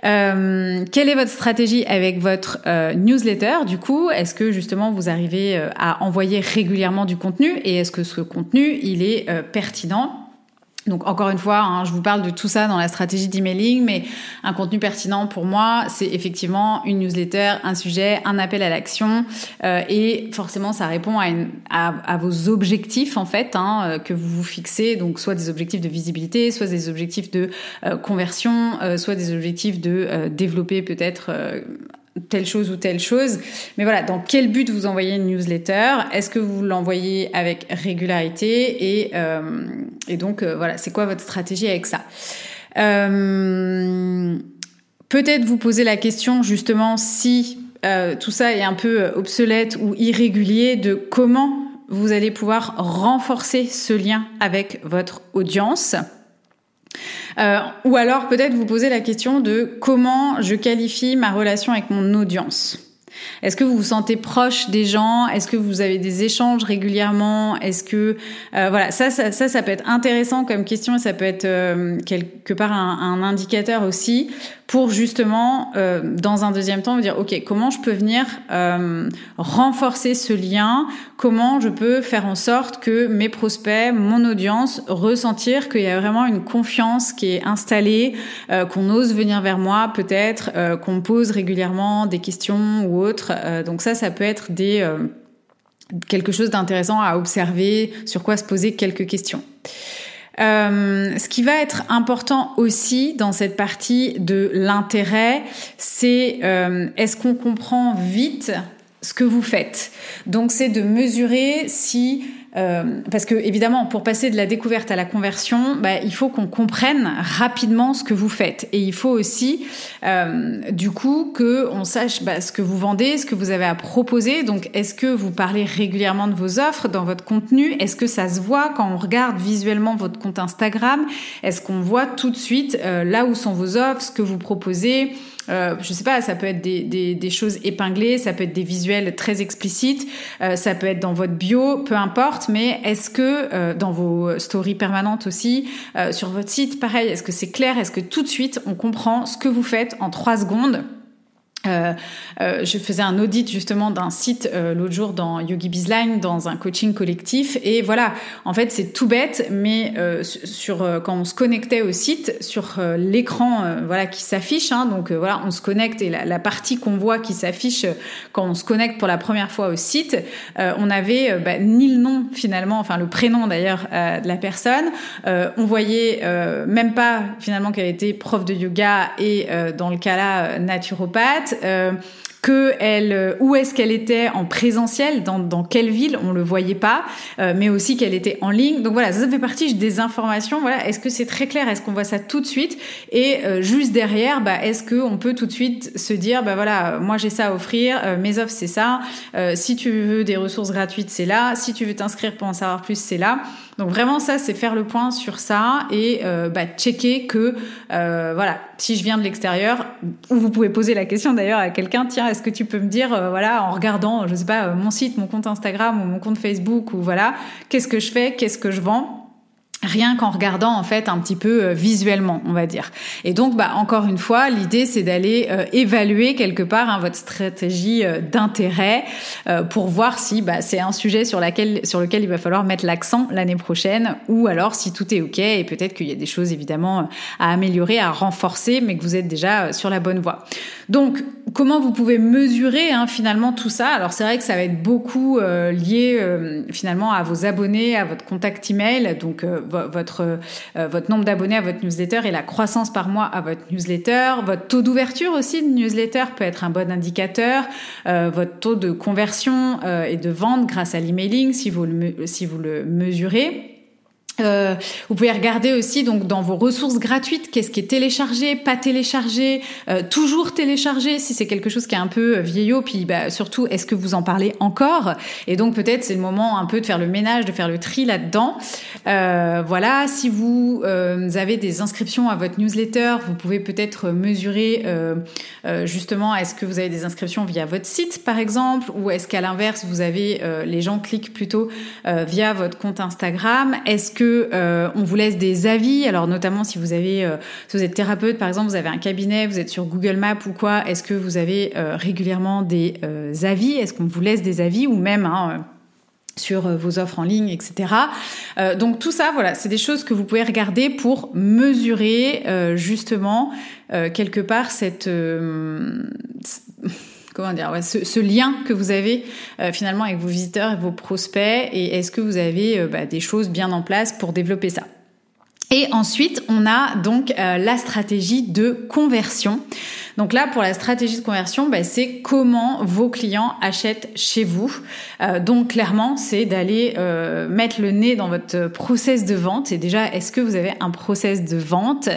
Euh, quelle est votre stratégie avec votre euh, newsletter? Du coup, est-ce que justement vous arrivez euh, à envoyer régulièrement du contenu? Et est-ce que ce contenu il est pertinent? Donc encore une fois, hein, je vous parle de tout ça dans la stratégie d'emailing, mais un contenu pertinent pour moi, c'est effectivement une newsletter, un sujet, un appel à l'action, euh, et forcément ça répond à, vos objectifs en fait hein, euh, que vous vous fixez, donc soit des objectifs de visibilité, soit des objectifs de euh, conversion, soit des objectifs de développer peut-être telle chose ou telle chose. Mais voilà, dans quel but vous envoyez une newsletter? Est-ce que vous l'envoyez avec régularité? Et, euh, donc, euh, voilà, c'est quoi votre stratégie avec ça? Euh, Peut-être vous poser la question justement si tout ça est un peu obsolète ou irrégulier de comment vous allez pouvoir renforcer ce lien avec votre audience? Euh, ou alors peut-être vous poser la question de comment je qualifie ma relation avec mon audience. Est-ce que vous vous sentez proche des gens? Est-ce que vous avez des échanges régulièrement? Est-ce que euh, voilà ça, ça, ça ça peut être intéressant comme question et ça peut être euh, quelque part un, un, indicateur aussi pour justement euh, dans un deuxième temps vous dire ok comment je peux venir euh, renforcer ce lien? Comment je peux faire en sorte que mes prospects, mon audience ressentir qu'il y a vraiment une confiance qui est installée, euh, qu'on ose venir vers moi peut-être, qu'on pose régulièrement des questions ou autres euh, donc ça, ça peut être des euh, quelque chose d'intéressant à observer, sur quoi se poser quelques questions. Euh, ce qui va être important aussi dans cette partie de l'intérêt, c'est est-ce qu'on comprend vite ce que vous faites? Donc c'est de mesurer si euh, parce que évidemment, pour passer de la découverte à la conversion, bah, il faut qu'on comprenne rapidement ce que vous faites, et il faut aussi, euh, du coup, que on sache bah, ce que vous vendez, ce que vous avez à proposer. Donc, est-ce que vous parlez régulièrement de vos offres dans votre contenu? Est-ce que ça se voit quand on regarde visuellement votre compte Instagram? Est-ce qu'on voit tout de suite euh, là où sont vos offres, ce que vous proposez? Euh, je sais pas, ça peut être des, des, des, choses épinglées, ça peut être des visuels très explicites, euh, ça peut être dans votre bio, peu importe, mais est-ce que euh, dans vos stories permanentes aussi, euh, sur votre site, pareil, est-ce que c'est clair, est-ce que tout de suite on comprend ce que vous faites en trois secondes euh, euh, je faisais un audit justement d'un site euh, l'autre jour dans Yogi Bizline dans un coaching collectif. Et voilà en fait c'est tout bête mais euh, sur euh, quand on se connectait au site sur l'écran voilà qui s'affiche hein, donc voilà on se connecte et la, la partie qu'on voit qui s'affiche quand on se connecte pour la première fois au site on avait bah, ni le nom finalement enfin le prénom d'ailleurs de la personne. On voyait même pas finalement qu'elle était prof de yoga et dans le cas là naturopathe euh, que elle, euh, où est-ce qu'elle était en présentiel, dans, dans quelle ville, on le voyait pas, euh, mais aussi qu'elle était en ligne. Donc voilà, ça, fait partie des informations. Voilà, est-ce que c'est très clair? Est-ce qu'on voit ça tout de suite? Et juste derrière, bah, est-ce que on peut tout de suite se dire, bah voilà, moi j'ai ça à offrir, mes offres c'est ça. si tu veux des ressources gratuites, c'est là. Si tu veux t'inscrire pour en savoir plus, c'est là. Donc vraiment ça, c'est faire le point sur ça et euh, bah, checker que euh, voilà, si je viens de l'extérieur, ou vous pouvez poser la question d'ailleurs à quelqu'un, tiens, est-ce que tu peux me dire, euh, voilà, en regardant, je sais pas, mon site, mon compte Instagram ou mon compte Facebook ou voilà, qu'est-ce que je fais, qu'est-ce que je vends? Rien qu'en regardant en fait un petit peu euh, visuellement on va dire. Et donc bah encore une fois l'idée c'est d'aller euh, évaluer quelque part hein, votre stratégie euh, d'intérêt pour voir si bah, c'est un sujet sur laquelle sur lequel il va falloir mettre l'accent l'année prochaine ou alors si tout est ok et peut-être qu'il y a des choses évidemment à améliorer à renforcer mais que vous êtes déjà sur la bonne voie. Donc comment vous pouvez mesurer hein, finalement tout ça? Alors c'est vrai que ça va être beaucoup lié finalement à vos abonnés à votre contact email. Donc votre, euh, votre nombre d'abonnés à votre newsletter et la croissance par mois à votre newsletter. Votre taux d'ouverture aussi de newsletter peut être un bon indicateur. Euh, votre taux de conversion euh, et de vente grâce à l'emailing si si vous le mesurez. Euh, vous pouvez regarder aussi donc dans vos ressources gratuites qu'est-ce qui est téléchargé, pas téléchargé, euh, toujours téléchargé si c'est quelque chose qui est un peu vieillot, puis bah, surtout est-ce que vous en parlez encore? Et donc peut-être c'est le moment un peu de faire le ménage, de faire le tri là-dedans. Euh, voilà, si vous euh, avez des inscriptions à votre newsletter, vous pouvez peut-être mesurer euh, justement est-ce que vous avez des inscriptions via votre site par exemple, ou est-ce qu'à l'inverse vous avez les gens cliquent plutôt via votre compte Instagram? Est-ce que euh, on vous laisse des avis. Alors notamment si vous avez, euh, si vous êtes thérapeute par exemple, vous avez un cabinet, vous êtes sur Google Maps ou quoi, est-ce que vous avez euh, régulièrement des avis? Est-ce qu'on vous laisse des avis ou même hein, sur vos offres en ligne, etc. donc tout ça, voilà, c'est des choses que vous pouvez regarder pour mesurer justement quelque part cette comment dire, ce, lien que vous avez euh, finalement avec vos visiteurs et vos prospects et est-ce que vous avez euh, bah, des choses bien en place pour développer ça? Et ensuite, on a donc euh, la stratégie de conversion. Donc là, pour la stratégie de conversion, bah, c'est comment vos clients achètent chez vous. Euh, donc clairement, c'est d'aller euh, mettre le nez dans votre process de vente. Et déjà, est-ce que vous avez un process de vente?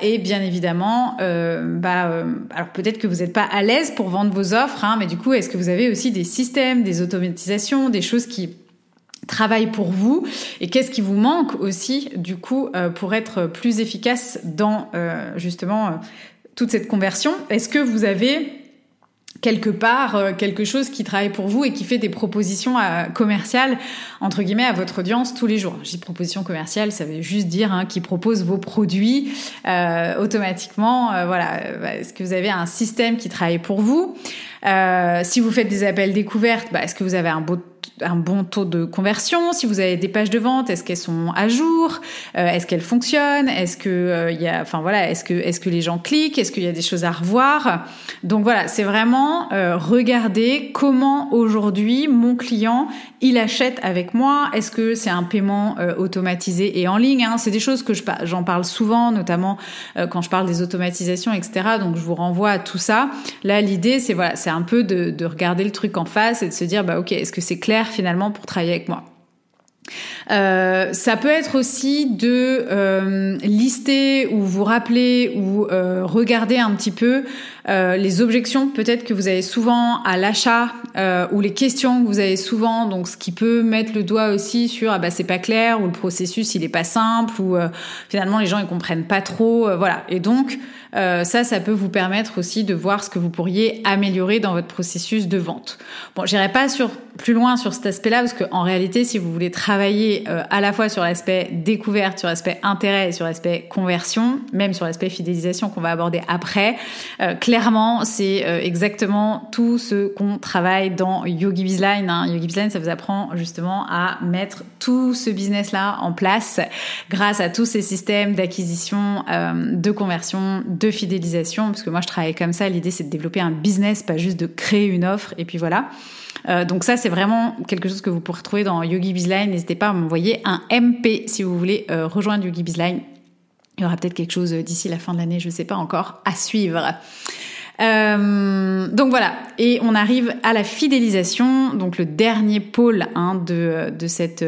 Et bien évidemment, bah, alors peut-être que vous n'êtes pas à l'aise pour vendre vos offres, hein, mais du coup, est-ce que vous avez aussi des systèmes, des automatisations, des choses qui travail pour vous et qu'est-ce qui vous manque aussi du coup euh, pour être plus efficace dans euh, justement euh, toute cette conversion? Est-ce que vous avez quelque part quelque chose qui travaille pour vous et qui fait des propositions commerciales entre guillemets à votre audience tous les jours? Dis proposition commerciale, ça veut juste dire hein, qui propose vos produits automatiquement. voilà, est-ce que vous avez un système qui travaille pour vous? Si vous faites des appels découvertes, bah, est-ce que vous avez un beau un bon taux de conversion Si vous avez des pages de vente, est-ce qu'elles sont à jour? Euh, Est-ce qu'elles fonctionnent? Est-ce que euh, y a, enfin voilà, est-ce que est-ce que les gens cliquent? Est-ce qu'il y a des choses à revoir? Donc voilà, c'est vraiment euh, regarder comment aujourd'hui mon client il achète avec moi. Est-ce que c'est un paiement automatisé et en ligne? Hein? C'est des choses que je j'en parle souvent, notamment quand je parle des automatisations, etc. Donc je vous renvoie à tout ça. Là, l'idée c'est voilà, c'est un peu de, de regarder le truc en face et de se dire bah ok, est-ce que c'est clair finalement pour travailler avec moi. Euh, ça peut être aussi de euh, lister ou vous rappeler ou euh, regarder un petit peu euh, les objections peut-être que vous avez souvent à l'achat euh, ou les questions que vous avez souvent, donc ce qui peut mettre le doigt aussi sur ah bah c'est pas clair ou le processus il est pas simple ou euh, finalement les gens ils comprennent pas trop, voilà. Et donc ça, ça peut vous permettre aussi de voir ce que vous pourriez améliorer dans votre processus de vente. Bon, j'irai pas sur plus loin sur cet aspect-là parce qu'en réalité, si vous voulez travailler à la fois sur l'aspect découverte, sur l'aspect intérêt et sur l'aspect conversion, même sur l'aspect fidélisation qu'on va aborder après, c'est euh, exactement tout ce qu'on travaille dans Yogi Bizline. Hein. Yogi Bizline, ça vous apprend justement à mettre tout ce business-là en place grâce à tous ces systèmes d'acquisition, euh, de conversion, de fidélisation. Parce que moi, je travaille comme ça. L'idée, c'est de développer un business, pas juste de créer une offre. Et puis voilà. Euh, donc ça, c'est vraiment quelque chose que vous pourrez retrouver dans Yogi Bizline. N'hésitez pas à m'envoyer un MP si vous voulez rejoindre Yogi Bizline. Il y aura peut-être quelque chose d'ici la fin de l'année, je ne sais pas encore, à suivre. Euh, donc voilà, et on arrive à la fidélisation, donc le dernier pôle hein, de, de cette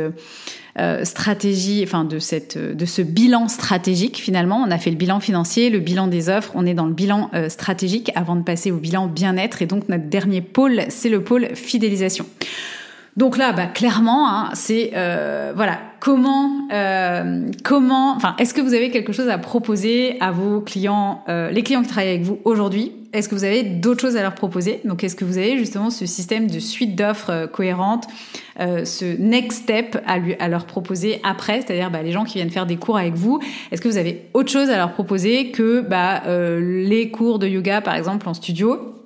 euh, stratégie, enfin de cette, de ce bilan stratégique finalement. On a fait le bilan financier, le bilan des offres, on est dans le bilan euh, stratégique avant de passer au bilan bien-être. Et donc notre dernier pôle, c'est le pôle fidélisation. Donc là, bah, clairement, hein, c'est euh, voilà comment euh, comment enfin est-ce que vous avez quelque chose à proposer à vos clients, euh, les clients qui travaillent avec vous aujourd'hui? Est-ce que vous avez d'autres choses à leur proposer? Donc est-ce que vous avez justement ce système de suite d'offres cohérentes, euh, ce next step à lui à leur proposer après, c'est-à-dire bah, les gens qui viennent faire des cours avec vous, est-ce que vous avez autre chose à leur proposer que bah, les cours de yoga par exemple en studio?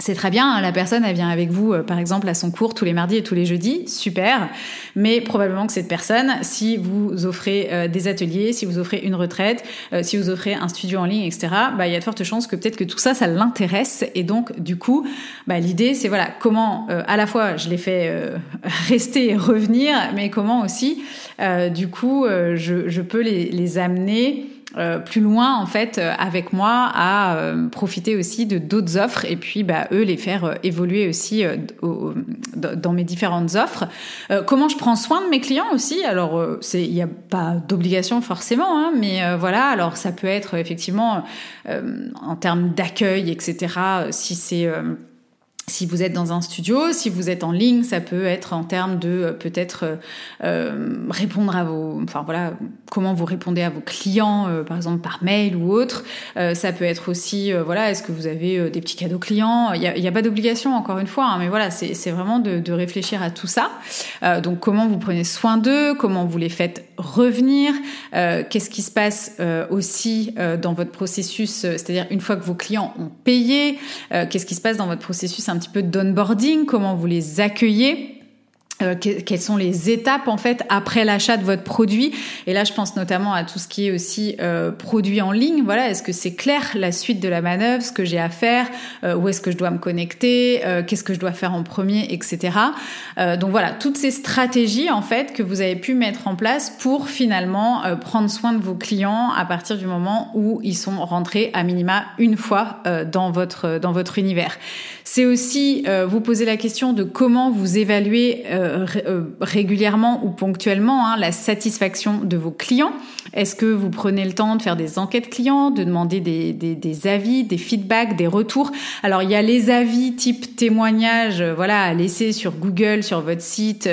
C'est très bien, hein, la personne elle vient avec vous euh, par exemple à son cours tous les mardis et tous les jeudis, super, mais probablement que cette personne, si vous offrez euh, des ateliers, si vous offrez une retraite, euh, si vous offrez un studio en ligne, etc., bah, il y a de fortes chances que peut-être que tout ça, ça l'intéresse et donc du coup, bah, l'idée c'est voilà comment à la fois je les fais (laughs) rester et revenir, mais comment aussi du coup je, peux les amener euh, plus loin en fait euh, avec moi à euh, profiter aussi de d'autres offres et puis bah, eux les faire évoluer aussi dans mes différentes offres. comment je prends soin de mes clients aussi? Alors c'est il n'y a pas d'obligation forcément, hein, mais voilà. Alors ça peut être effectivement en termes d'accueil, etc. Si c'est si vous êtes dans un studio, si vous êtes en ligne, ça peut être en termes de euh, peut-être euh, euh, répondre à vos, enfin voilà, comment vous répondez à vos clients, par exemple par mail ou autre. ça peut être aussi, voilà, est-ce que vous avez des petits cadeaux clients? Il n'y a, a, pas d'obligation encore une fois, hein, mais voilà, c'est vraiment de, réfléchir à tout ça. donc comment vous prenez soin d'eux, comment vous les faites revenir, qu'est-ce qui se passe aussi dans votre processus, c'est-à-dire une fois que vos clients ont payé, qu'est-ce qui se passe dans votre processus petit peu d'onboarding, comment vous les accueillez. Euh, quelles sont les étapes en fait après l'achat de votre produit? Et là je pense notamment à tout ce qui est aussi euh, produit en ligne. Voilà est-ce que c'est clair la suite de la manœuvre ce que j'ai à faire euh, où est-ce que je dois me connecter euh, qu'est-ce que je dois faire en premier etc donc voilà toutes ces stratégies en fait que vous avez pu mettre en place pour finalement prendre soin de vos clients à partir du moment où ils sont rentrés à minima une fois dans votre dans votre univers. C'est aussi vous poser la question de comment vous évaluez euh, euh, régulièrement ou ponctuellement hein, la satisfaction de vos clients Est-ce que vous prenez le temps de faire des enquêtes clients, de demander des, avis, des feedbacks, des retours? Alors il y a les avis type témoignage, euh, voilà, à laisser sur Google, sur votre site,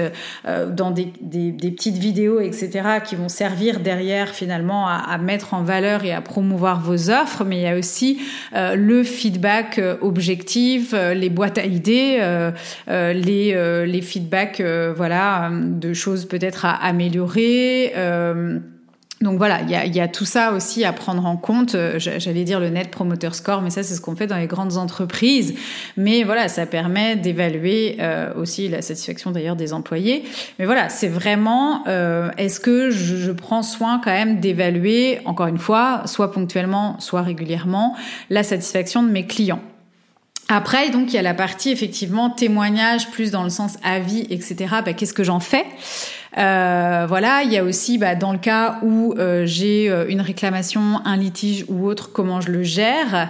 dans des, petites vidéos, etc., qui vont servir derrière finalement à, mettre en valeur et à promouvoir vos offres. Mais il y a aussi le feedback objectif, les boîtes à idées, les feedbacks voilà, de choses peut-être à améliorer. Euh, donc voilà, il y a, tout ça aussi à prendre en compte. Euh, j'allais dire le net promoter score, mais ça c'est ce qu'on fait dans les grandes entreprises. Mais voilà, ça permet d'évaluer euh, aussi la satisfaction d'ailleurs des employés. Mais voilà, c'est vraiment euh, est-ce que je, prends soin quand même d'évaluer, encore une fois, soit ponctuellement, soit régulièrement, la satisfaction de mes clients? Après, donc, il y a la partie effectivement témoignage, plus dans le sens avis, etc. Bah, Qu'est-ce que j'en fais? Euh, Voilà. Il y a aussi, bah, dans le cas où euh, j'ai euh, une réclamation, un litige ou autre, comment je le gère.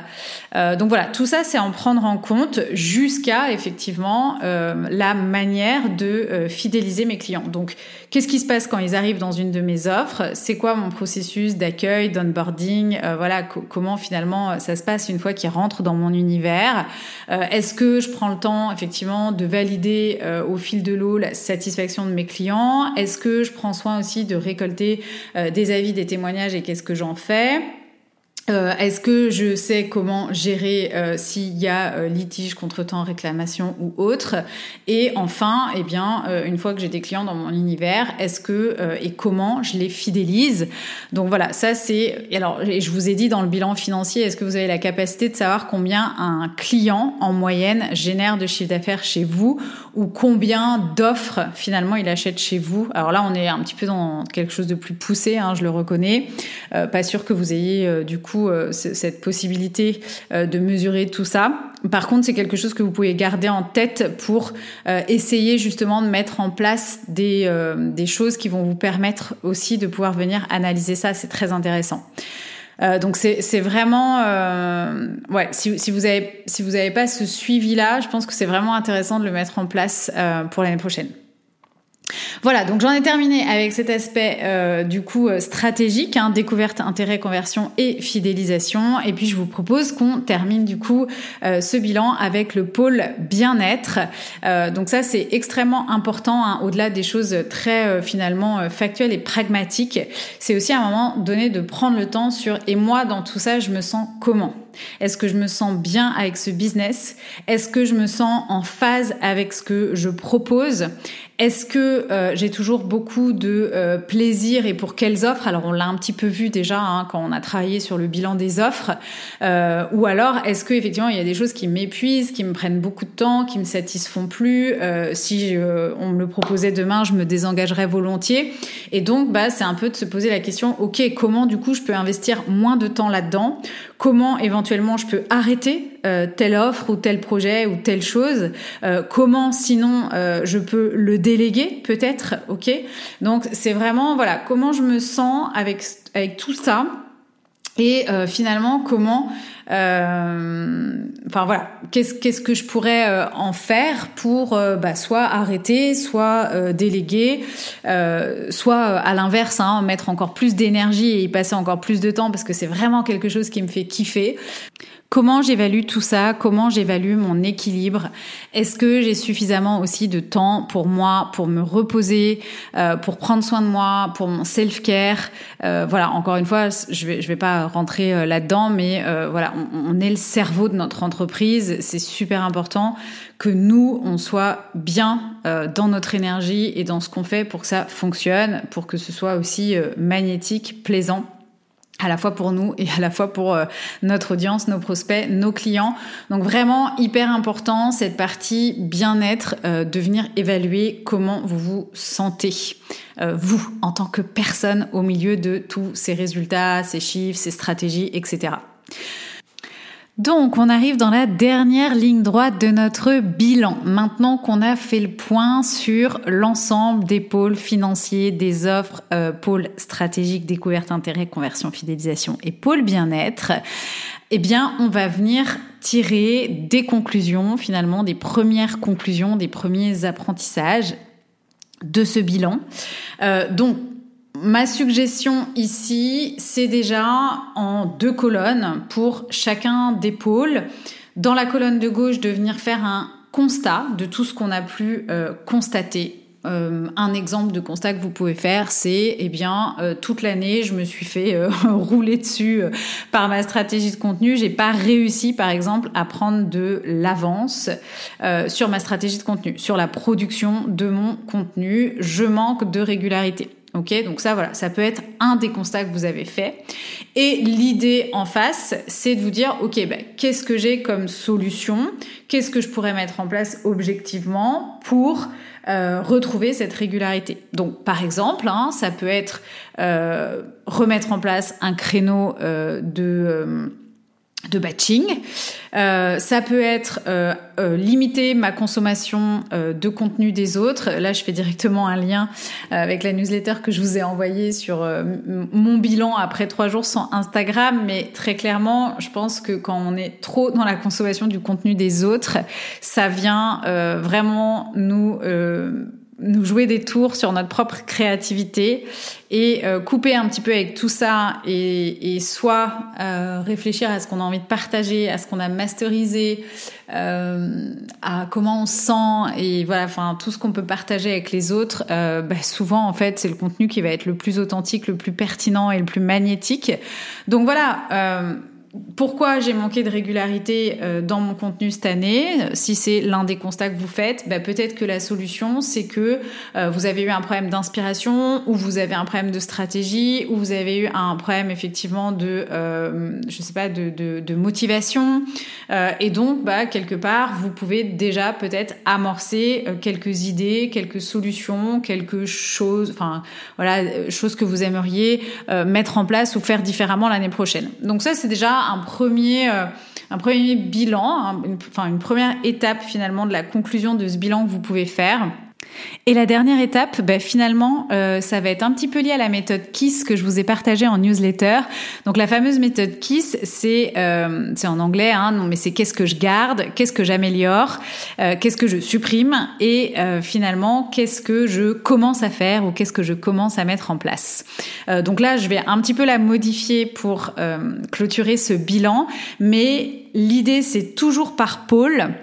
Donc voilà, tout ça, c'est en prendre en compte jusqu'à effectivement la manière de fidéliser mes clients. Donc, qu'est-ce qui se passe quand ils arrivent dans une de mes offres? C'est quoi mon processus d'accueil, d'onboarding? Voilà, comment finalement ça se passe une fois qu'ils rentrent dans mon univers? Est-ce que je prends le temps effectivement de valider au fil de l'eau la satisfaction de mes clients? Est-ce que je prends soin aussi de récolter des avis, des témoignages et qu'est-ce que j'en fais? Euh, Est-ce que je sais comment gérer euh, s'il y a euh, litige, contretemps, réclamation ou autre? Et enfin, eh bien, euh, une fois que j'ai des clients dans mon univers, est-ce que et comment je les fidélise? Donc voilà, ça c'est. Alors, je vous ai dit dans le bilan financier, est-ce que vous avez la capacité de savoir combien un client en moyenne génère de chiffre d'affaires chez vous ou combien d'offres finalement il achète chez vous? Alors là, on est un petit peu dans quelque chose de plus poussé, hein, je le reconnais. pas sûr que vous ayez du coup euh, cette possibilité euh, de mesurer tout ça. Par contre, c'est quelque chose que vous pouvez garder en tête pour euh, essayer justement de mettre en place des, choses qui vont vous permettre aussi de pouvoir venir analyser ça. C'est très intéressant. donc c'est vraiment ouais si, si, vous avez si vous n'avez pas ce suivi là, je pense que c'est vraiment intéressant de le mettre en place pour l'année prochaine. Voilà, donc j'en ai terminé avec cet aspect euh, du coup euh, stratégique, hein, découverte, intérêt, conversion et fidélisation. Et puis je vous propose qu'on termine du coup euh, ce bilan avec le pôle bien-être. donc ça c'est extrêmement important, hein, au-delà des choses très finalement factuelles et pragmatiques. C'est aussi un moment donné de prendre le temps sur et moi dans tout ça je me sens comment? Est-ce que je me sens bien avec ce business? Est-ce que je me sens en phase avec ce que je propose? Est-ce que euh, j'ai toujours beaucoup de euh, plaisir et pour quelles offres? Alors on l'a un petit peu vu déjà hein, quand on a travaillé sur le bilan des offres. Euh, ou alors est-ce que effectivement il y a des choses qui m'épuisent, qui me prennent beaucoup de temps, qui me satisfont plus? Si on me le proposait demain, je me désengagerais volontiers. Et donc bah c'est un peu de se poser la question ok comment du coup je peux investir moins de temps là-dedans? Comment éventuellement je peux arrêter telle offre ou tel projet ou telle chose Comment sinon je peux le déléguer peut-être, ok. Donc c'est vraiment voilà comment je me sens avec avec tout ça et euh, finalement comment euh, enfin voilà qu'est-ce que je pourrais euh, en faire pour bah, soit arrêter soit déléguer soit à l'inverse hein, mettre encore plus d'énergie et y passer encore plus de temps parce que c'est vraiment quelque chose qui me fait kiffer Comment j'évalue tout ça? Comment j'évalue mon équilibre? Est-ce que j'ai suffisamment aussi de temps pour moi, pour me reposer, euh, pour prendre soin de moi, pour mon self-care? Euh, Voilà, encore une fois, je vais je vais pas rentrer euh, là-dedans, mais voilà, on, est le cerveau de notre entreprise. C'est super important que nous on soit bien dans notre énergie et dans ce qu'on fait pour que ça fonctionne, pour que ce soit aussi magnétique, plaisant à la fois pour nous et à la fois pour euh, notre audience, nos prospects, nos clients. Donc vraiment hyper important cette partie bien-être, euh, de venir évaluer comment vous vous sentez, euh, vous en tant que personne au milieu de tous ces résultats, ces chiffres, ces stratégies, etc. Donc, on arrive dans la dernière ligne droite de notre bilan. Maintenant qu'on a fait le point sur l'ensemble des pôles financiers, des offres, euh, pôles stratégiques, découverte, intérêt, conversion, fidélisation et pôle bien-être, eh bien, on va venir tirer des conclusions, finalement, des premières conclusions, des premiers apprentissages de ce bilan. Euh, donc, Ma suggestion ici, c'est déjà en deux colonnes pour chacun des pôles. Dans la colonne de gauche, de venir faire un constat de tout ce qu'on a pu euh, constater. Euh, un exemple de constat que vous pouvez faire, c'est eh bien euh, toute l'année, je me suis fait (laughs) rouler dessus par ma stratégie de contenu. J'ai pas réussi, par exemple, à prendre de l'avance sur ma stratégie de contenu, sur la production de mon contenu. Je manque de régularité. Ok, donc ça voilà, ça peut être un des constats que vous avez fait. Et l'idée en face, c'est de vous dire, ok, ben, qu'est-ce que j'ai comme solution? Qu'est-ce que je pourrais mettre en place objectivement pour euh, retrouver cette régularité? Donc par exemple, hein, ça peut être euh, remettre en place un créneau euh, de de batching. Euh, ça peut être euh, euh, limiter ma consommation de contenu des autres. Là, je fais directement un lien avec la newsletter que je vous ai envoyée sur mon bilan après trois jours sans Instagram. Mais très clairement, je pense que quand on est trop dans la consommation du contenu des autres, ça vient vraiment nous nous jouer des tours sur notre propre créativité et euh, couper un petit peu avec tout ça et, et soit euh, réfléchir à ce qu'on a envie de partager, à ce qu'on a masterisé, euh, à comment on se sent et voilà, enfin tout ce qu'on peut partager avec les autres. Euh, bah, souvent en fait c'est le contenu qui va être le plus authentique, le plus pertinent et le plus magnétique. Donc voilà euh, pourquoi j'ai manqué de régularité euh, dans mon contenu cette année? Si c'est l'un des constats que vous faites, bah peut-être que la solution c'est que euh, vous avez eu un problème d'inspiration, ou vous avez un problème de stratégie, ou vous avez eu un problème effectivement de, euh, sais pas, de, motivation, et donc bah quelque part vous pouvez déjà peut-être amorcer quelques idées, quelques solutions, quelque chose, enfin voilà, choses que vous aimeriez mettre en place ou faire différemment l'année prochaine. Donc ça c'est déjà un premier, euh, un premier bilan, une, première étape finalement de la conclusion de ce bilan que vous pouvez faire. Et la dernière étape, bah, finalement, euh, ça va être un petit peu lié à la méthode KISS que je vous ai partagée en newsletter. Donc la fameuse méthode KISS, c'est euh, c'est en anglais, hein, non mais c'est qu'est-ce que je garde, qu'est-ce que j'améliore, euh, qu'est-ce que je supprime et euh, finalement qu'est-ce que je commence à faire ou qu'est-ce que je commence à mettre en place. Euh, donc là, je vais un petit peu la modifier pour clôturer ce bilan, mais l'idée c'est toujours par pôle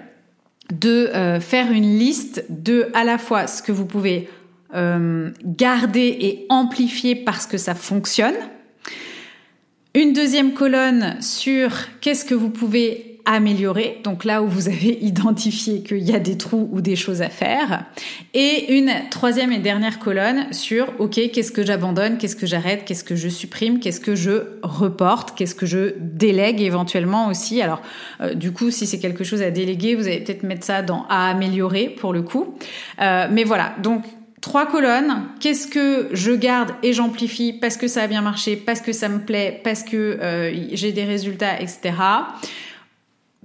de euh, faire une liste de à la fois ce que vous pouvez euh, garder et amplifier parce que ça fonctionne. Une deuxième colonne sur qu'est-ce que vous pouvez améliorer, donc là où vous avez (laughs) identifié qu'il y a des trous ou des choses à faire. Et une troisième et dernière colonne sur, OK, qu'est-ce que j'abandonne, qu'est-ce que j'arrête, qu'est-ce que je supprime, qu'est-ce que je reporte, qu'est-ce que je délègue éventuellement aussi. Alors, euh, du coup, si c'est quelque chose à déléguer, vous allez peut-être mettre ça dans à améliorer pour le coup. Euh, mais voilà, donc trois colonnes. Qu'est-ce que je garde et j'amplifie parce que ça a bien marché, parce que ça me plaît, parce que euh, j'ai des résultats, etc.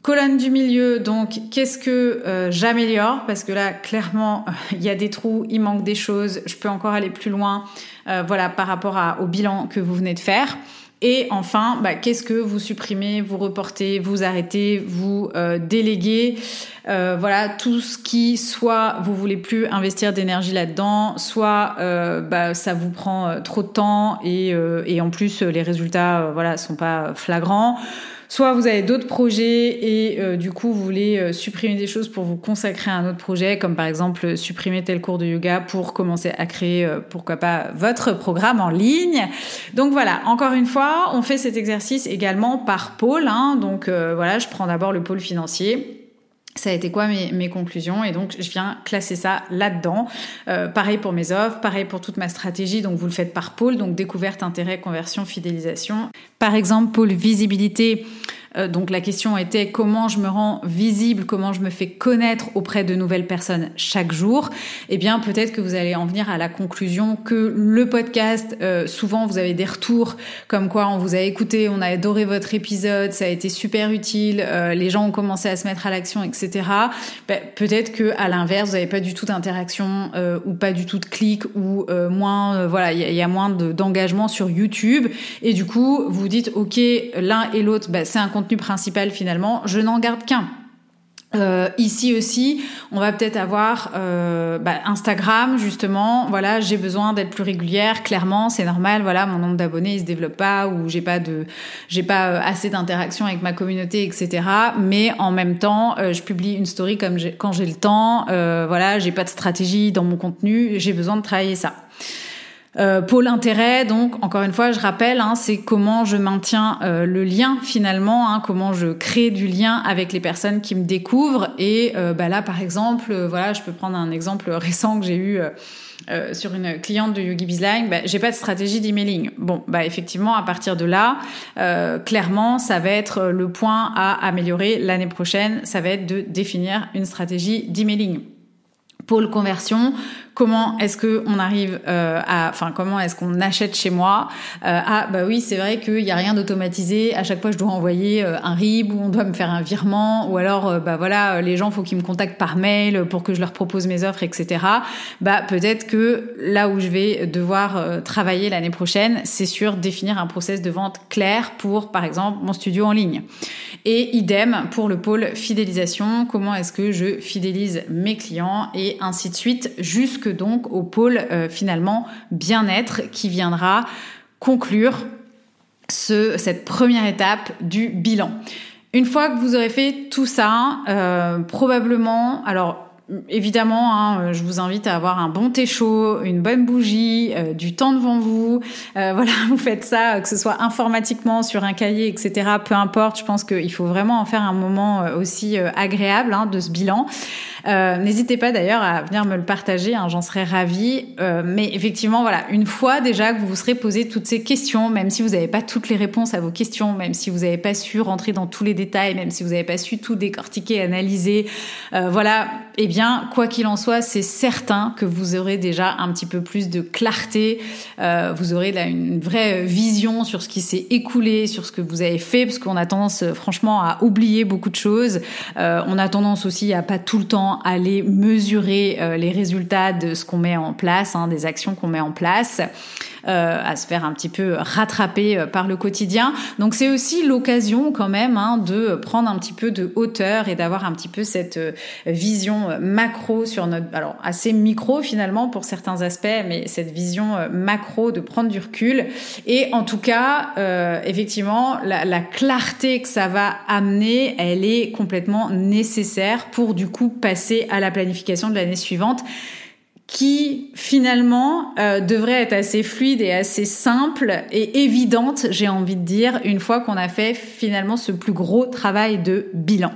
Colonne du milieu, donc qu'est-ce que euh, j'améliore? Parce que là, clairement, il y a des trous, il manque des choses, je peux encore aller plus loin, euh, voilà, par rapport au bilan que vous venez de faire. Et enfin, bah, qu'est-ce que vous supprimez, vous reportez, vous arrêtez, vous euh, déléguez, euh, voilà tout ce qui soit vous voulez plus investir d'énergie là-dedans, soit euh, bah, ça vous prend trop de temps et, et en plus les résultats voilà sont pas flagrants. Soit vous avez d'autres projets et euh, du coup vous voulez euh, supprimer des choses pour vous consacrer à un autre projet, comme par exemple euh, supprimer tel cours de yoga pour commencer à créer, pourquoi pas, votre programme en ligne. Donc voilà, encore une fois, on fait cet exercice également par pôle. Hein. donc voilà, je prends d'abord le pôle financier ça a été quoi mes, mes, conclusions et donc je viens classer ça là-dedans. Euh, pareil pour mes offres, pareil pour toute ma stratégie, donc vous le faites par pôle, donc découverte, intérêt, conversion, fidélisation. Par exemple, pôle visibilité, euh, donc la question était comment je me rends visible, comment je me fais connaître auprès de nouvelles personnes chaque jour. Eh bien, peut-être que vous allez en venir à la conclusion que le podcast, euh, souvent vous avez des retours comme quoi on vous a écouté, on a adoré votre épisode, ça a été super utile, euh, les gens ont commencé à se mettre à l'action, etc. Ben, peut-être que à l'inverse, vous n'avez pas du tout d'interaction ou pas du tout de clics ou moins, voilà, il y, a moins d'engagement sur YouTube et du coup vous dites ok l'un et l'autre, ben, c'est un contenu principal finalement, je n'en garde qu'un. Euh, ici aussi, on va peut-être avoir euh, bah, Instagram justement. Voilà, j'ai besoin d'être plus régulière. Clairement, c'est normal. Voilà, mon nombre d'abonnés il se développe pas ou j'ai pas de, j'ai pas euh, assez d'interaction avec ma communauté, etc. Mais en même temps, je publie une story comme quand j'ai le temps. Voilà, j'ai pas de stratégie dans mon contenu. J'ai besoin de travailler ça. Euh, pôle intérêt, donc encore une fois, je rappelle, hein, c'est comment je maintiens euh, le lien finalement, hein, comment je crée du lien avec les personnes qui me découvrent. Et euh, bah là, par exemple, euh, voilà, je peux prendre un exemple récent que j'ai eu. sur une cliente de Yogi Bizline, bah, j'ai pas de stratégie d'emailing. Bon, bah effectivement, à partir de là, clairement, ça va être le point à améliorer l'année prochaine. Ça va être de définir une stratégie d'emailing pôle conversion, comment est-ce que on arrive euh, à, enfin comment est-ce qu'on achète chez moi Ah bah oui, c'est vrai qu'il y a rien d'automatisé. À chaque fois, je dois envoyer euh, un RIB ou on doit me faire un virement, ou alors bah voilà, les gens faut qu'ils me contactent par mail pour que je leur propose mes offres, etc. Bah peut-être que là où je vais devoir travailler l'année prochaine, c'est sur définir un process de vente clair pour, par exemple, mon studio en ligne. Et idem pour le pôle fidélisation. Comment est-ce que je fidélise mes clients et ainsi de suite, jusque donc au pôle finalement bien-être qui viendra conclure ce, cette première étape du bilan. Une fois que vous aurez fait tout ça, euh, probablement, alors Évidemment, hein, je vous invite à avoir un bon thé chaud, une bonne bougie, euh, du temps devant vous. Euh, (laughs) voilà, vous faites ça, que ce soit informatiquement sur un cahier, etc. Peu importe. Je pense qu'il faut vraiment en faire un moment aussi agréable hein, de ce bilan. Euh, n'hésitez pas d'ailleurs à venir me le partager, hein, j'en serais ravie. Euh, mais effectivement, voilà, une fois déjà que vous vous serez posé toutes ces questions, même si vous n'avez pas toutes les réponses à vos questions, même si vous n'avez pas su rentrer dans tous les détails, même si vous n'avez pas su tout décortiquer, analyser, euh, voilà, eh bien, quoi qu'il en soit, c'est certain que vous aurez déjà un petit peu plus de clarté, vous aurez là une vraie vision sur ce qui s'est écoulé, sur ce que vous avez fait, parce qu'on a tendance franchement à oublier beaucoup de choses. on a tendance aussi à pas tout le temps aller mesurer euh, les résultats de ce qu'on met en place, hein, des actions qu'on met en place. Euh, à se faire un petit peu rattraper euh, par le quotidien. Donc c'est aussi l'occasion quand même hein, de prendre un petit peu de hauteur et d'avoir un petit peu cette vision macro sur notre, alors assez micro finalement pour certains aspects, mais cette vision macro de prendre du recul. Et en tout cas, effectivement, la, la clarté que ça va amener, elle est complètement nécessaire pour du coup passer à la planification de l'année suivante qui finalement euh, devrait être assez fluide et assez simple et évidente, j'ai envie de dire, une fois qu'on a fait finalement ce plus gros travail de bilan.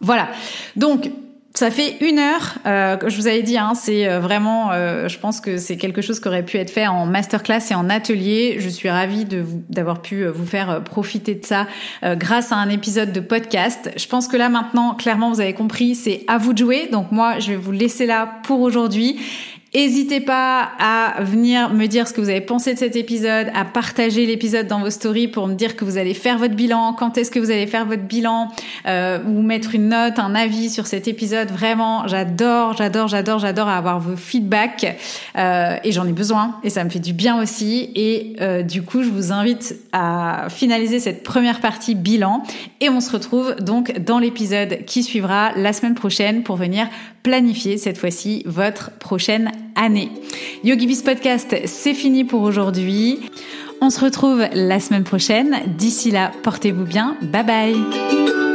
Voilà. Donc, ça fait une heure euh, je vous avais dit, hein, c'est euh, vraiment, euh, je pense que c'est quelque chose qui aurait pu être fait en masterclass et en atelier. Je suis ravie de d'avoir pu vous faire profiter de ça grâce à un épisode de podcast. Je pense que là maintenant, clairement, vous avez compris, c'est à vous de jouer. Donc moi, je vais vous laisser là pour aujourd'hui. N'hésitez pas à venir me dire ce que vous avez pensé de cet épisode, à partager l'épisode dans vos stories pour me dire que vous allez faire votre bilan, quand est-ce que vous allez faire votre bilan, euh, ou mettre une note, un avis sur cet épisode. Vraiment, j'adore, j'adore, j'adore, j'adore avoir vos feedbacks euh, et j'en ai besoin et ça me fait du bien aussi. Et euh, du coup, je vous invite à finaliser cette première partie bilan et on se retrouve donc dans l'épisode qui suivra la semaine prochaine pour venir planifier cette fois-ci votre prochaine année. YogiBiz Podcast, c'est fini pour aujourd'hui. On se retrouve la semaine prochaine. D'ici là, portez-vous bien. Bye bye